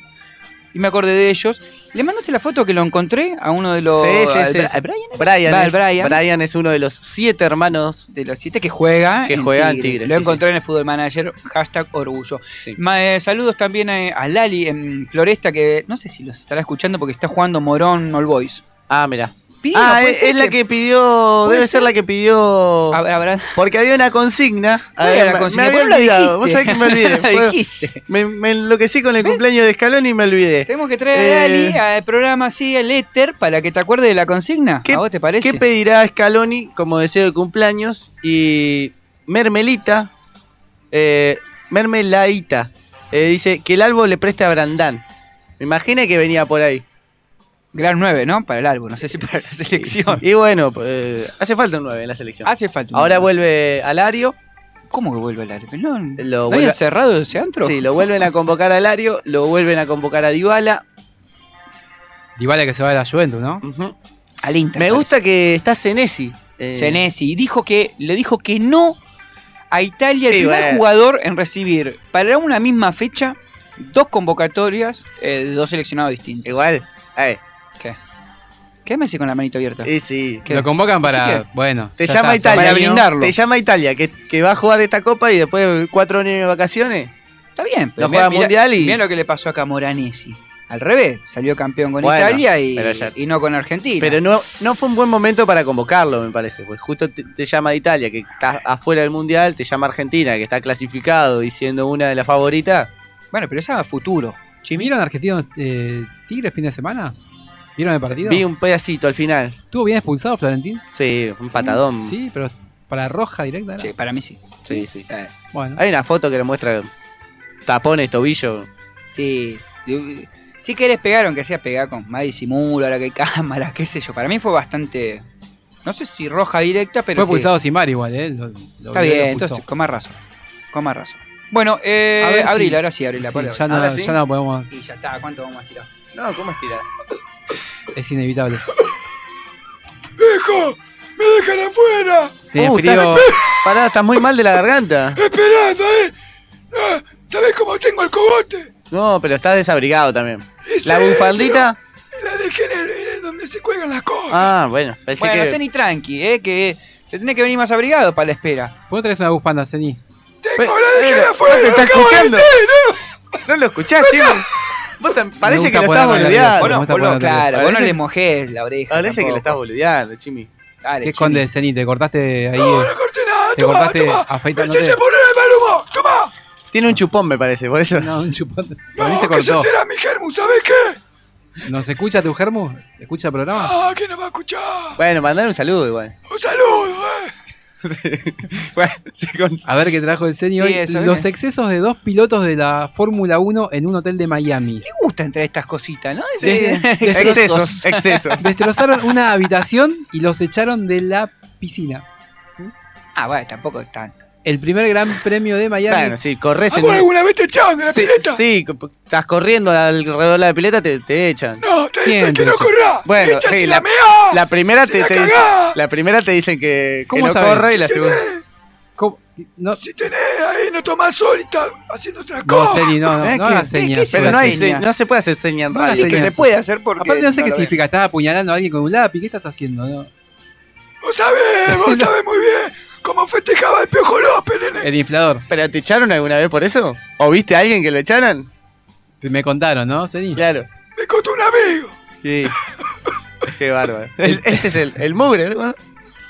Y me acordé de ellos. ¿Le mandaste la foto que lo encontré a uno de los. Sí, sí, sí. Brian? Brian, es, Brian. Brian es uno de los siete hermanos de los siete que juega que en juega en Tigre. Tigre. Lo sí, encontré en el Fútbol Manager, hashtag orgullo. Ma- eh, saludos también a, a Lali en Floresta, que no sé si los estará escuchando porque está jugando Morón All Boys. Ah, mira. Ah, es, la que- pidió. ¿Puede Debe ser ser? la que pidió. Porque había una consigna. ¿Cuál A era ver, la me- consigna? Me había ¿Por qué olvidado. Vos sabés que me olvidé. Fue- me, me enloquecí con el cumpleaños de Scaloni y me olvidé. Tenemos que traer a Eh, Lali al programa así, el éter, para que te acuerdes de la consigna. ¿A vos te parece? ¿Qué pedirá Scaloni como deseo de cumpleaños? Y Mermelita, eh, Mermelaita, eh, dice que el árbol le preste a Brandán. Me imaginé que venía por ahí. Gran 9, ¿no? Para el álbum, no sé si para la selección. Y bueno, pues, hace falta un 9 en la selección. Hace falta un Ahora nueve. vuelve Alario. ¿Cómo que vuelve al área? ¿No, Lo ¿no vuelve- cerrado ese antro? Sí, lo vuelven a convocar a Alario, lo vuelven a convocar a Dybala. Dybala que se va de la Juventus, ¿no? Al Inter. Me gusta que está Senesi. eh, Senesi. Y dijo que, le dijo que no a Italia, el Sí, primer bueno. jugador en recibir para una misma fecha dos convocatorias eh, de dos seleccionados distintos. Igual, eh. ¿Qué? ¿Qué me hace con la manito abierta? Sí. ¿Qué? Lo convocan para. ¿Sí? Bueno. Te llama está, Italia. para brindarlo. Te llama Italia, que, que va a jugar esta copa y después de cuatro años de vacaciones. Está bien, pero No juega mundial y- Mira lo que le pasó a Moranesi. Al revés, salió campeón con Bueno, Italia y, ya- y no con Argentina. Pero no, no fue un buen momento para convocarlo, me parece. Pues justo te, te llama de Italia, que está afuera del mundial, te llama Argentina, que está clasificado y siendo una de las favoritas. Bueno, pero esa a futuro. ¿Vieron Argentinos eh, Tigre fin de semana? ¿Vieron el partido? Vi un pedacito al final. ¿Estuvo bien expulsado Florentín? Sí, un patadón. Sí, pero para roja directa. ¿era? Sí, para mí sí. Sí, sí. Bueno. Hay una foto que le muestra tapones, tobillo. Sí. Si querés pegar, aunque sea pegar con más disimulo, ahora que hay cámara, qué sé yo. Para mí fue bastante. No sé si roja directa, pero Fue sí. pulsado sin mar igual, ¿eh? Lo- lo Está bien, entonces, con más razón. Con más razón. Bueno, eh, si- abril, ahora sí, abril la sí, palabra. ya, no, ya no podemos. Y ya está, ¿cuánto vamos a tirar? No, ¿cómo estirar? Es inevitable. ¡Viejo! ¡Me dejan afuera! Tiene Uh, frío. estás- Pará, estás muy mal de la garganta. ¡Esperando, eh! Ah, ¿Sabés cómo tengo el cogote? No, pero estás desabrigado también. ¿La bufandita? La dejé en el, en el donde se cuelgan las cosas. Ah, bueno, pensé Bueno, que... sé ni tranqui, eh, que te tenés que venir más abrigado para la espera. ¿Vos traes una bufanda, Ceni? Tengo la dejé Pero, afuera, ¿no te lo está acabo de escuchando? decir, ¿no? ¿No lo escuchás, chico? Vos tam- parece que lo estás boludeando. Vos no, me no, claro, vos no le mojés la oreja. Parece que lo tampoco. estás boludeando, Chimi. Dale, ¿Qué escondes, Ceni? ¿Te cortaste ahí? No, eh? no corté nada, ¿Te toma, cortaste toma. Me afeitándote? hiciste poner el mal humor, toma. Tiene un chupón, me parece, por eso. No, un chupón. No, se que se entera mi germu, ¿sabés qué? ¿Nos escucha tu germo? ¿Escucha el programa? Ah, ¿quién nos va a escuchar? Bueno, mandar un saludo igual. Un saludo, eh. Bueno, sí, con- A ver qué trajo el Sí, eso, Los ¿eh? excesos de dos pilotos de la Fórmula 1 en un hotel de Miami. Le gusta entre estas cositas, ¿no? De- Excesos, excesos. Destrozaron una habitación y los echaron de la piscina. Ah, bueno, tampoco es tanto. El primer gran premio de Miami. Bueno, sí, corres ¿A en un... alguna vez te echaban de la Sí, pileta? sí, estás corriendo alrededor de la pileta, te, te echan. No, te ¿Quién dicen te que no corrás. Bueno, te echas sí, la- la. La primera te, la te- la primera te dicen que, que ¿Cómo no sabes? corra y la Si segunda. ¿Cómo? No, Si tenés ahí, no tomás sol y estás haciendo otra no, cosa. Ceni, no, no, ¿Eh? no ¿Qué- hagas señas. Pero no, hay seña? no se puede hacer seña en No Sí, radio. que señas. se puede hacer porque. Aparte no sé no qué significa, estás apuñalando a alguien con un lápiz, ¿qué estás haciendo? No? Vos sabés, vos sabés muy bien cómo festejaba el Piojo López, nene. El inflador. ¿Pero te echaron alguna vez por eso? ¿O viste a alguien que lo echaron? Me contaron, ¿no, Ceni? Claro. Me contó un amigo. Sí. Qué bárbaro. El- ese es el, el mugre, ¿no?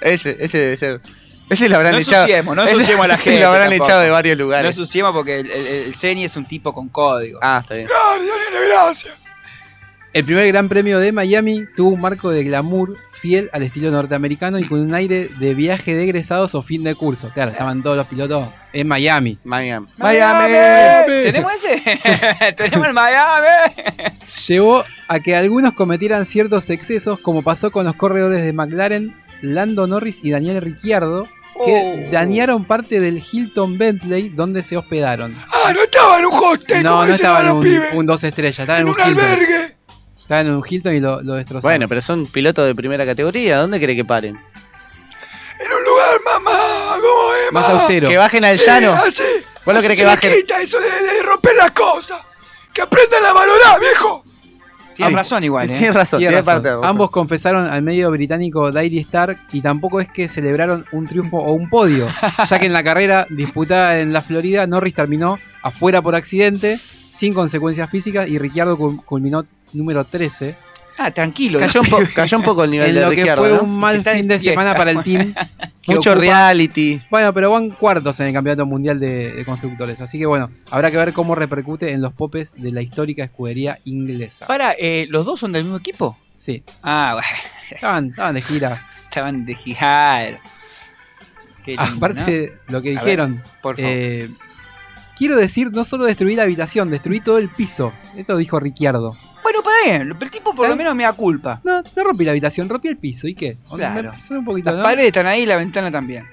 Ese, ese debe ser. Ese lo habrán No echado. ensuciemos, no ese- ensuciemos a la ese gente. lo habrán tampoco. echado de varios No lugares. ensuciemos porque el, el, el Ceni es un tipo con código. Ah, está bien. Claro, ya nene, gracias. El primer gran premio de Miami tuvo un marco de glamour fiel al estilo norteamericano y con un aire de viaje de egresados o fin de curso. Claro, estaban todos los pilotos en Miami. Miami. ¿Tenemos ese? ¿Tenemos el Miami? Llevó a que algunos cometieran ciertos excesos, como pasó con los corredores de McLaren, Lando Norris y Daniel Ricciardo, que Oh. dañaron parte del Hilton Bentley donde se hospedaron. Ah, no estaba en un hostel, No, como no estaba en un, un dos estrellas, estaba en, en un un Hilton. albergue. Estaba en un Hilton y lo, lo destrozaron. Bueno, pero son pilotos de primera categoría. ¿Dónde cree que paren? En un lugar, mamá, ¿cómo es, Más mamá? austero. Que bajen al Sí, llano. así. ¿Vos no así crees se que bajen? quita eso de, de romper las cosas. Que aprendan a valorar, viejo. Tienes Sí. razón igual, ¿eh? Tienes razón, Tiene tiene razón. parte de razón. Ambos confesaron al medio británico Daily Star y tampoco es que celebraron un triunfo o un podio, ya que en la carrera disputada en la Florida, Norris terminó afuera por accidente, sin consecuencias físicas, y Ricciardo cul- culminó número 13, Ah, tranquilo. Cayó un, po- cayó un poco el nivel en de lo que Ricciardo, fue ¿no? un mal fin de fiesta. semana para el team. Mucho ocupa- reality. Bueno, pero van cuartos en el Campeonato Mundial de, de Constructores, así que bueno, habrá que ver cómo repercute en los popes de la histórica escudería inglesa. Para, eh, ¿los dos son del mismo equipo? Sí, Ah, bueno. estaban, estaban de gira. Estaban de girar. Qué lindo, Aparte ¿no? de lo que A ver, dijeron, por favor. eh, quiero decir, no solo destruí la habitación, destruí todo el piso. Esto dijo Ricciardo. Bueno, para bien. El tipo por lo ¿Eh? menos me da culpa. No, no rompí la habitación, rompí el piso. ¿Y qué? Claro. Me- un poquito, Las ¿no? paredes están ahí y la ventana también.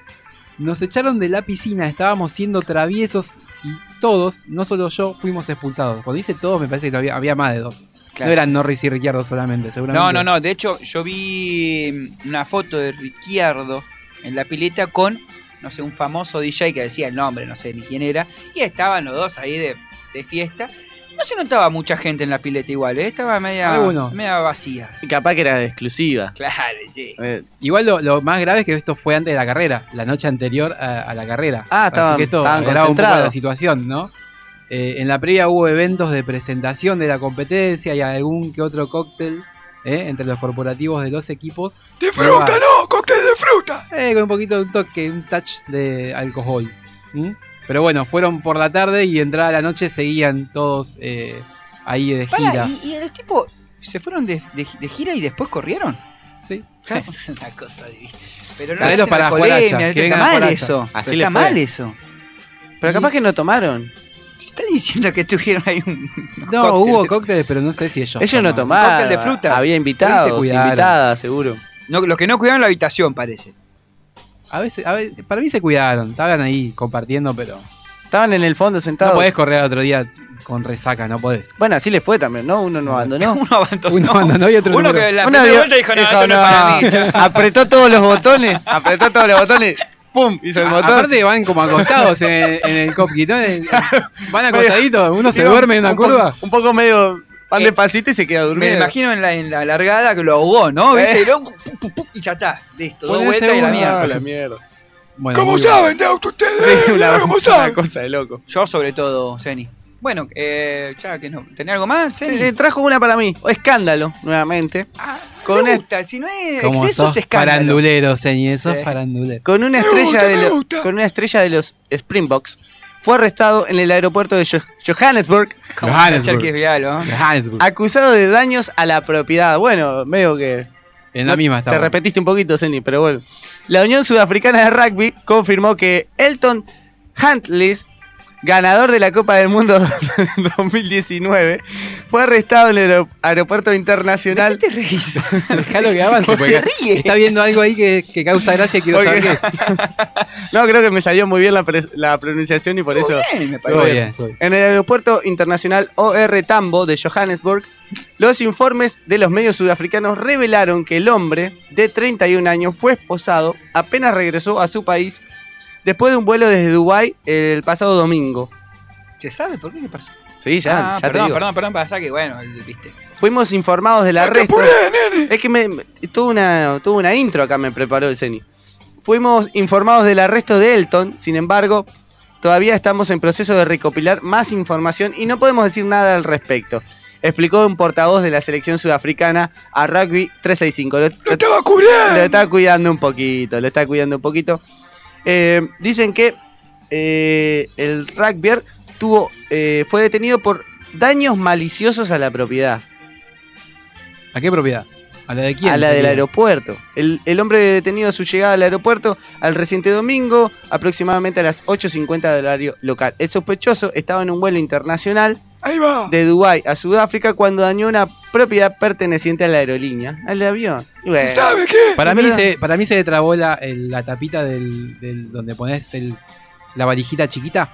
Nos echaron de la piscina, estábamos siendo traviesos y todos, no solo yo, fuimos expulsados. Cuando dice todos, me parece que había, había más de dos. Claro. No eran Norris y Ricciardo solamente, seguramente. No, no, no. De hecho, yo vi una foto de Ricciardo en la pileta con, no sé, un famoso DJ que decía el nombre, no sé ni quién era. Y estaban los dos ahí de, de fiesta. No se notaba mucha gente en la pileta igual, ¿eh? Estaba media, Alguno. media vacía. Y capaz que era exclusiva. Claro, sí. Eh, Igual lo, lo más grave es que esto fue antes de la carrera, la noche anterior a, a la carrera. Ah, Así estaban- que esto estaban agravaba un poco concentrados. la situación, ¿no? Eh, en la previa hubo eventos de presentación de la competencia y algún que otro cóctel ¿eh? entre los corporativos de los equipos. De fruta, no, cóctel de fruta. Eh, con un poquito de un toque, un touch de alcohol. Pero bueno, fueron por la tarde y entrada la noche seguían todos eh, ahí de gira. ¿y, y los tipos se fueron de, de- de gira y después corrieron? Sí. Es una cosa divina. Pero no hacen para la que está mal eso. Así está mal eso. Pero capaz que no tomaron. Está diciendo que tuvieron ahí un. No, hubo cócteles. pero no sé si ellos. Ellos no tomaron. Cóctel de frutas. Había invitados, se cuidaron. invitadas, seguro. No, los que no cuidaron la habitación, parece. A veces, a veces, para mí se cuidaron, estaban ahí compartiendo, pero. Estaban en el fondo No sentados. podés correr al otro día con resaca, no podés. Bueno, así le fue también, ¿no? Uno no abandonó. Uno abandonó. Uno abandonó y otro Uno número. que la primera dio- vuelta dijo, no, esto no es para mí. cha". apretó todos los botones, apretó todos los botones, ¡pum! Hizo el A- motor. Aparte van como acostados en, en el cockpit, ¿no? En- Van acostaditos, uno se duerme en una un poco- curva. un poco medio, van despacito y se queda Me durmiendo. imagino en la, en la largada que lo ahogó, ¿no? ¿Viste? Eh. Y, pu, y ya está. Listo, dos vueltas y la mierda. Ah, la mierda. Bueno, ¿Cómo saben de auto ustedes? Sí, una, ¿Cómo una saben? cosa de loco. Yo sobre todo, Zeni. Bueno, eh, ya que no. ¿Tenés algo más, Zeni? Eh, trajo una para mí. Escándalo, nuevamente. Ah, con, me una, gusta. Si no es Como exceso, sos es farandulero, sos Sí. farandulero. con una estrella gusta, de los, con una estrella de los Springboks. Fue arrestado en el aeropuerto de Jo- Johannesburg, Como Johannesburg. Cherkis Vial, ¿no? Johannesburg. acusado de daños a la propiedad. Bueno, medio que En la No, misma Te repetiste un poquito, Zeni, pero bueno. La Unión Sudafricana de Rugby confirmó que Elton Huntleys, ganador de la Copa del Mundo 2019, fue arrestado en el aer- aeropuerto internacional. ¿Qué te reís? Dejalo que avance. ¿Cómo porque se ríe? Está viendo algo ahí que, que causa gracia y quiero Porque- saber qué es. No, creo que me salió muy bien la, pronunciación y por eso. Bien, me parece. bien, bien. En el aeropuerto internacional OR Tambo de Johannesburg, los informes de los medios sudafricanos revelaron que el hombre de 31 años fue esposado apenas regresó a su país después de un vuelo desde Dubái el pasado domingo. ¿Se sabe por qué qué pasó? Sí, ya, ah, ya te perdón, digo. perdón, perdón, pasa que bueno, viste. Fuimos informados del ¡Ah, ¡Te arresto. nene! Es que me, me- tuvo, una, tuvo una intro acá, me preparó el CENI. Fuimos informados del arresto de Elton, sin embargo, todavía estamos en proceso de recopilar más información y no podemos decir nada al respecto. Explicó un portavoz de la selección sudafricana a Rugby 365. Lo, ¡Lo estaba cubriendo! lo está cuidando un poquito, lo está cuidando un poquito. Eh, dicen que eh, el rugbyer tuvo, eh, fue detenido por daños maliciosos a la propiedad. ¿A qué propiedad? ¿A la de quién? A la del aeropuerto. El, el hombre detenido a su llegada al aeropuerto al reciente domingo, aproximadamente a las 8.50 del horario local. El sospechoso estaba en un vuelo internacional Ahí va. de Dubái a Sudáfrica cuando dañó una propiedad perteneciente a la aerolínea, al avión. Y bueno, ¿Se sabe qué? Para mí, se, para mí se le trabó la, el- la tapita del, del- donde pones el, la valijita chiquita.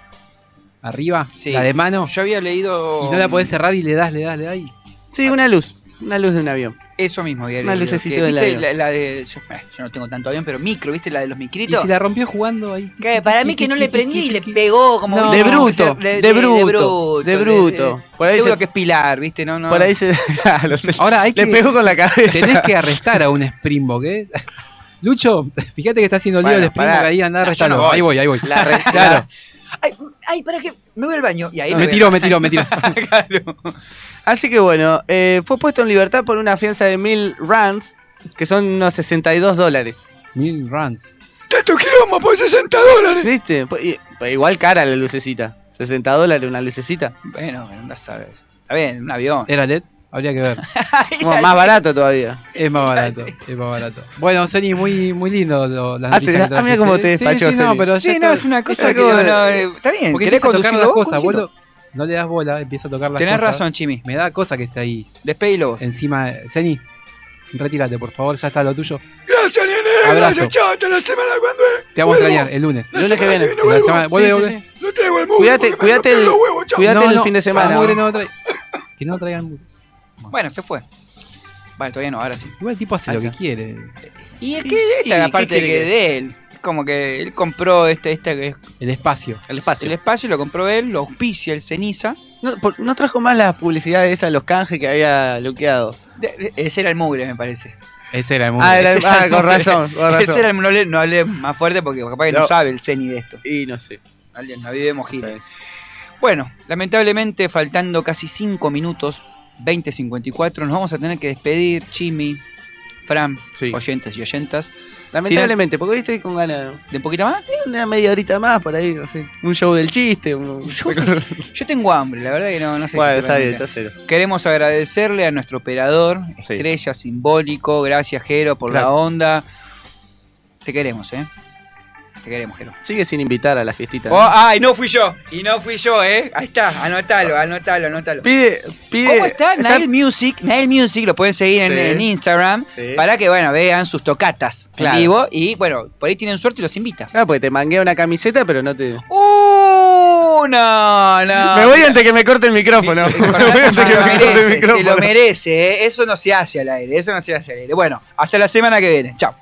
Arriba, Sí. la de mano. Yo había leído. Y no la podés cerrar y le das, le das, le das. y- Sí, una luz, una luz de un avión. Eso mismo había Una lucecita del ¿viste? avión. La, la de. Yo, eh, yo no tengo tanto avión, pero micro, ¿viste? La de los Y micritos. si la rompió jugando ahí. Para mí que no le prendía y le pegó como No. De bruto, que se- de bruto, de bruto. Por ahí seguro se- que es Pilar, ¿viste? No, no. Por ahí se. Ahora hay le que. pegó con la cabeza. Tenés que arrestar a un Springbok, ¿eh? Lucho, fíjate que está haciendo lío Bueno, el Springbok ahí, anda a No, yo arrestarlo. no voy. ahí voy, ahí voy. La claro. Ay, ay, para que me voy al baño. Y ahí me tiró, me tiró, me tiró. Claro. Así que bueno, eh, fue puesto en libertad por una fianza de mil rands, que son unos 62 dólares. Mil runs. ¡Tanto quilombo por 60 dólares! ¿Viste? Pues, pues igual cara la lucecita. 60 dólares una lucecita. Bueno, bueno, no sabes. Está bien, un avión. ¿Era LED? Habría que ver. Bueno, más barato todavía. Es más barato, es más barato. Bueno, Zeni, muy, muy lindo lo, las Ah, noticias te- que ah, mira trajiste. cómo te Sí, despachó, sí, no, pero Sí, está- no, es una cosa que. como- no, eh, está bien, Porque querés conducir las cosas, vos, no le das bola, empieza a tocar las Tenés cosas. razón, Chimi. Me da cosa que esté ahí Despedilo vos. encima. Zeni, retírate, por favor, ya está lo tuyo. Gracias, nene. Abrazo. Gracias, chao. Hasta la semana cuando es. Te vamos a extrañar el lunes. La Lunes que viene. La semana- vuelve, Sí, vuelve. sí. Lo traigo el mugre. Cuídate, el, huevos, cuídate No, el no, fin de semana. mugre no trae- Que no traigan mugre. Bueno, se fue. Vale, todavía no, ahora sí. Igual el tipo hace Ahí lo que quiere. Y es que sí, esta es la ¿qué parte quiere que que- de él. Como que él compró este, este que es El espacio. El espacio. el espacio, lo compró él, lo auspicia el ceniza. No, por- no trajo más la publicidad esa, los canjes que había bloqueado. De- de- ese era el mugre, me parece. Ese era el mugre. Ah, era- Ese era ah, el con mugre. razón, con razón. Ese era el no hablé, no hablé más fuerte porque capaz que no, No. sabe el ceni de esto. Y no sé. Alguien, la vivemos Sí. gira. Bueno, lamentablemente faltando casi 5 minutos, 20.54, nos vamos a tener que despedir, Chimi, Fran, Sí. oyentes y oyentas. Lamentablemente, porque hoy estoy con ganas ¿De un poquito más? una media horita más por ahí, no sé. Un show del chiste. un- Yo, yo tengo hambre, la verdad que no, no sé bueno, si está bien, está cero. Queremos agradecerle a nuestro operador, Sí. estrella simbólico, gracias Jero por la onda. Te queremos, ¿eh? Te queremos, Jero. Sigue sin invitar a la fiestita. Oh, ay, no fui yo. Y no fui yo, ¿eh? Ahí está, anótalo, anótalo, anótalo. Pide, pide. ¿Cómo está? Nail Music. Nail Music lo pueden seguir en, Sí. en Instagram Sí. para que, bueno, vean sus tocatas Claro. en vivo. Y, bueno, por ahí tienen suerte y los invita. Ah, porque te mangué una camiseta, pero no te. ¡Uh! No, no. me voy antes que me corte el micrófono. me voy antes que me corte el merece, se micrófono. lo merece, ¿eh? Eso no se hace al aire, eso no se hace al aire. Bueno, hasta la semana que viene. Chao.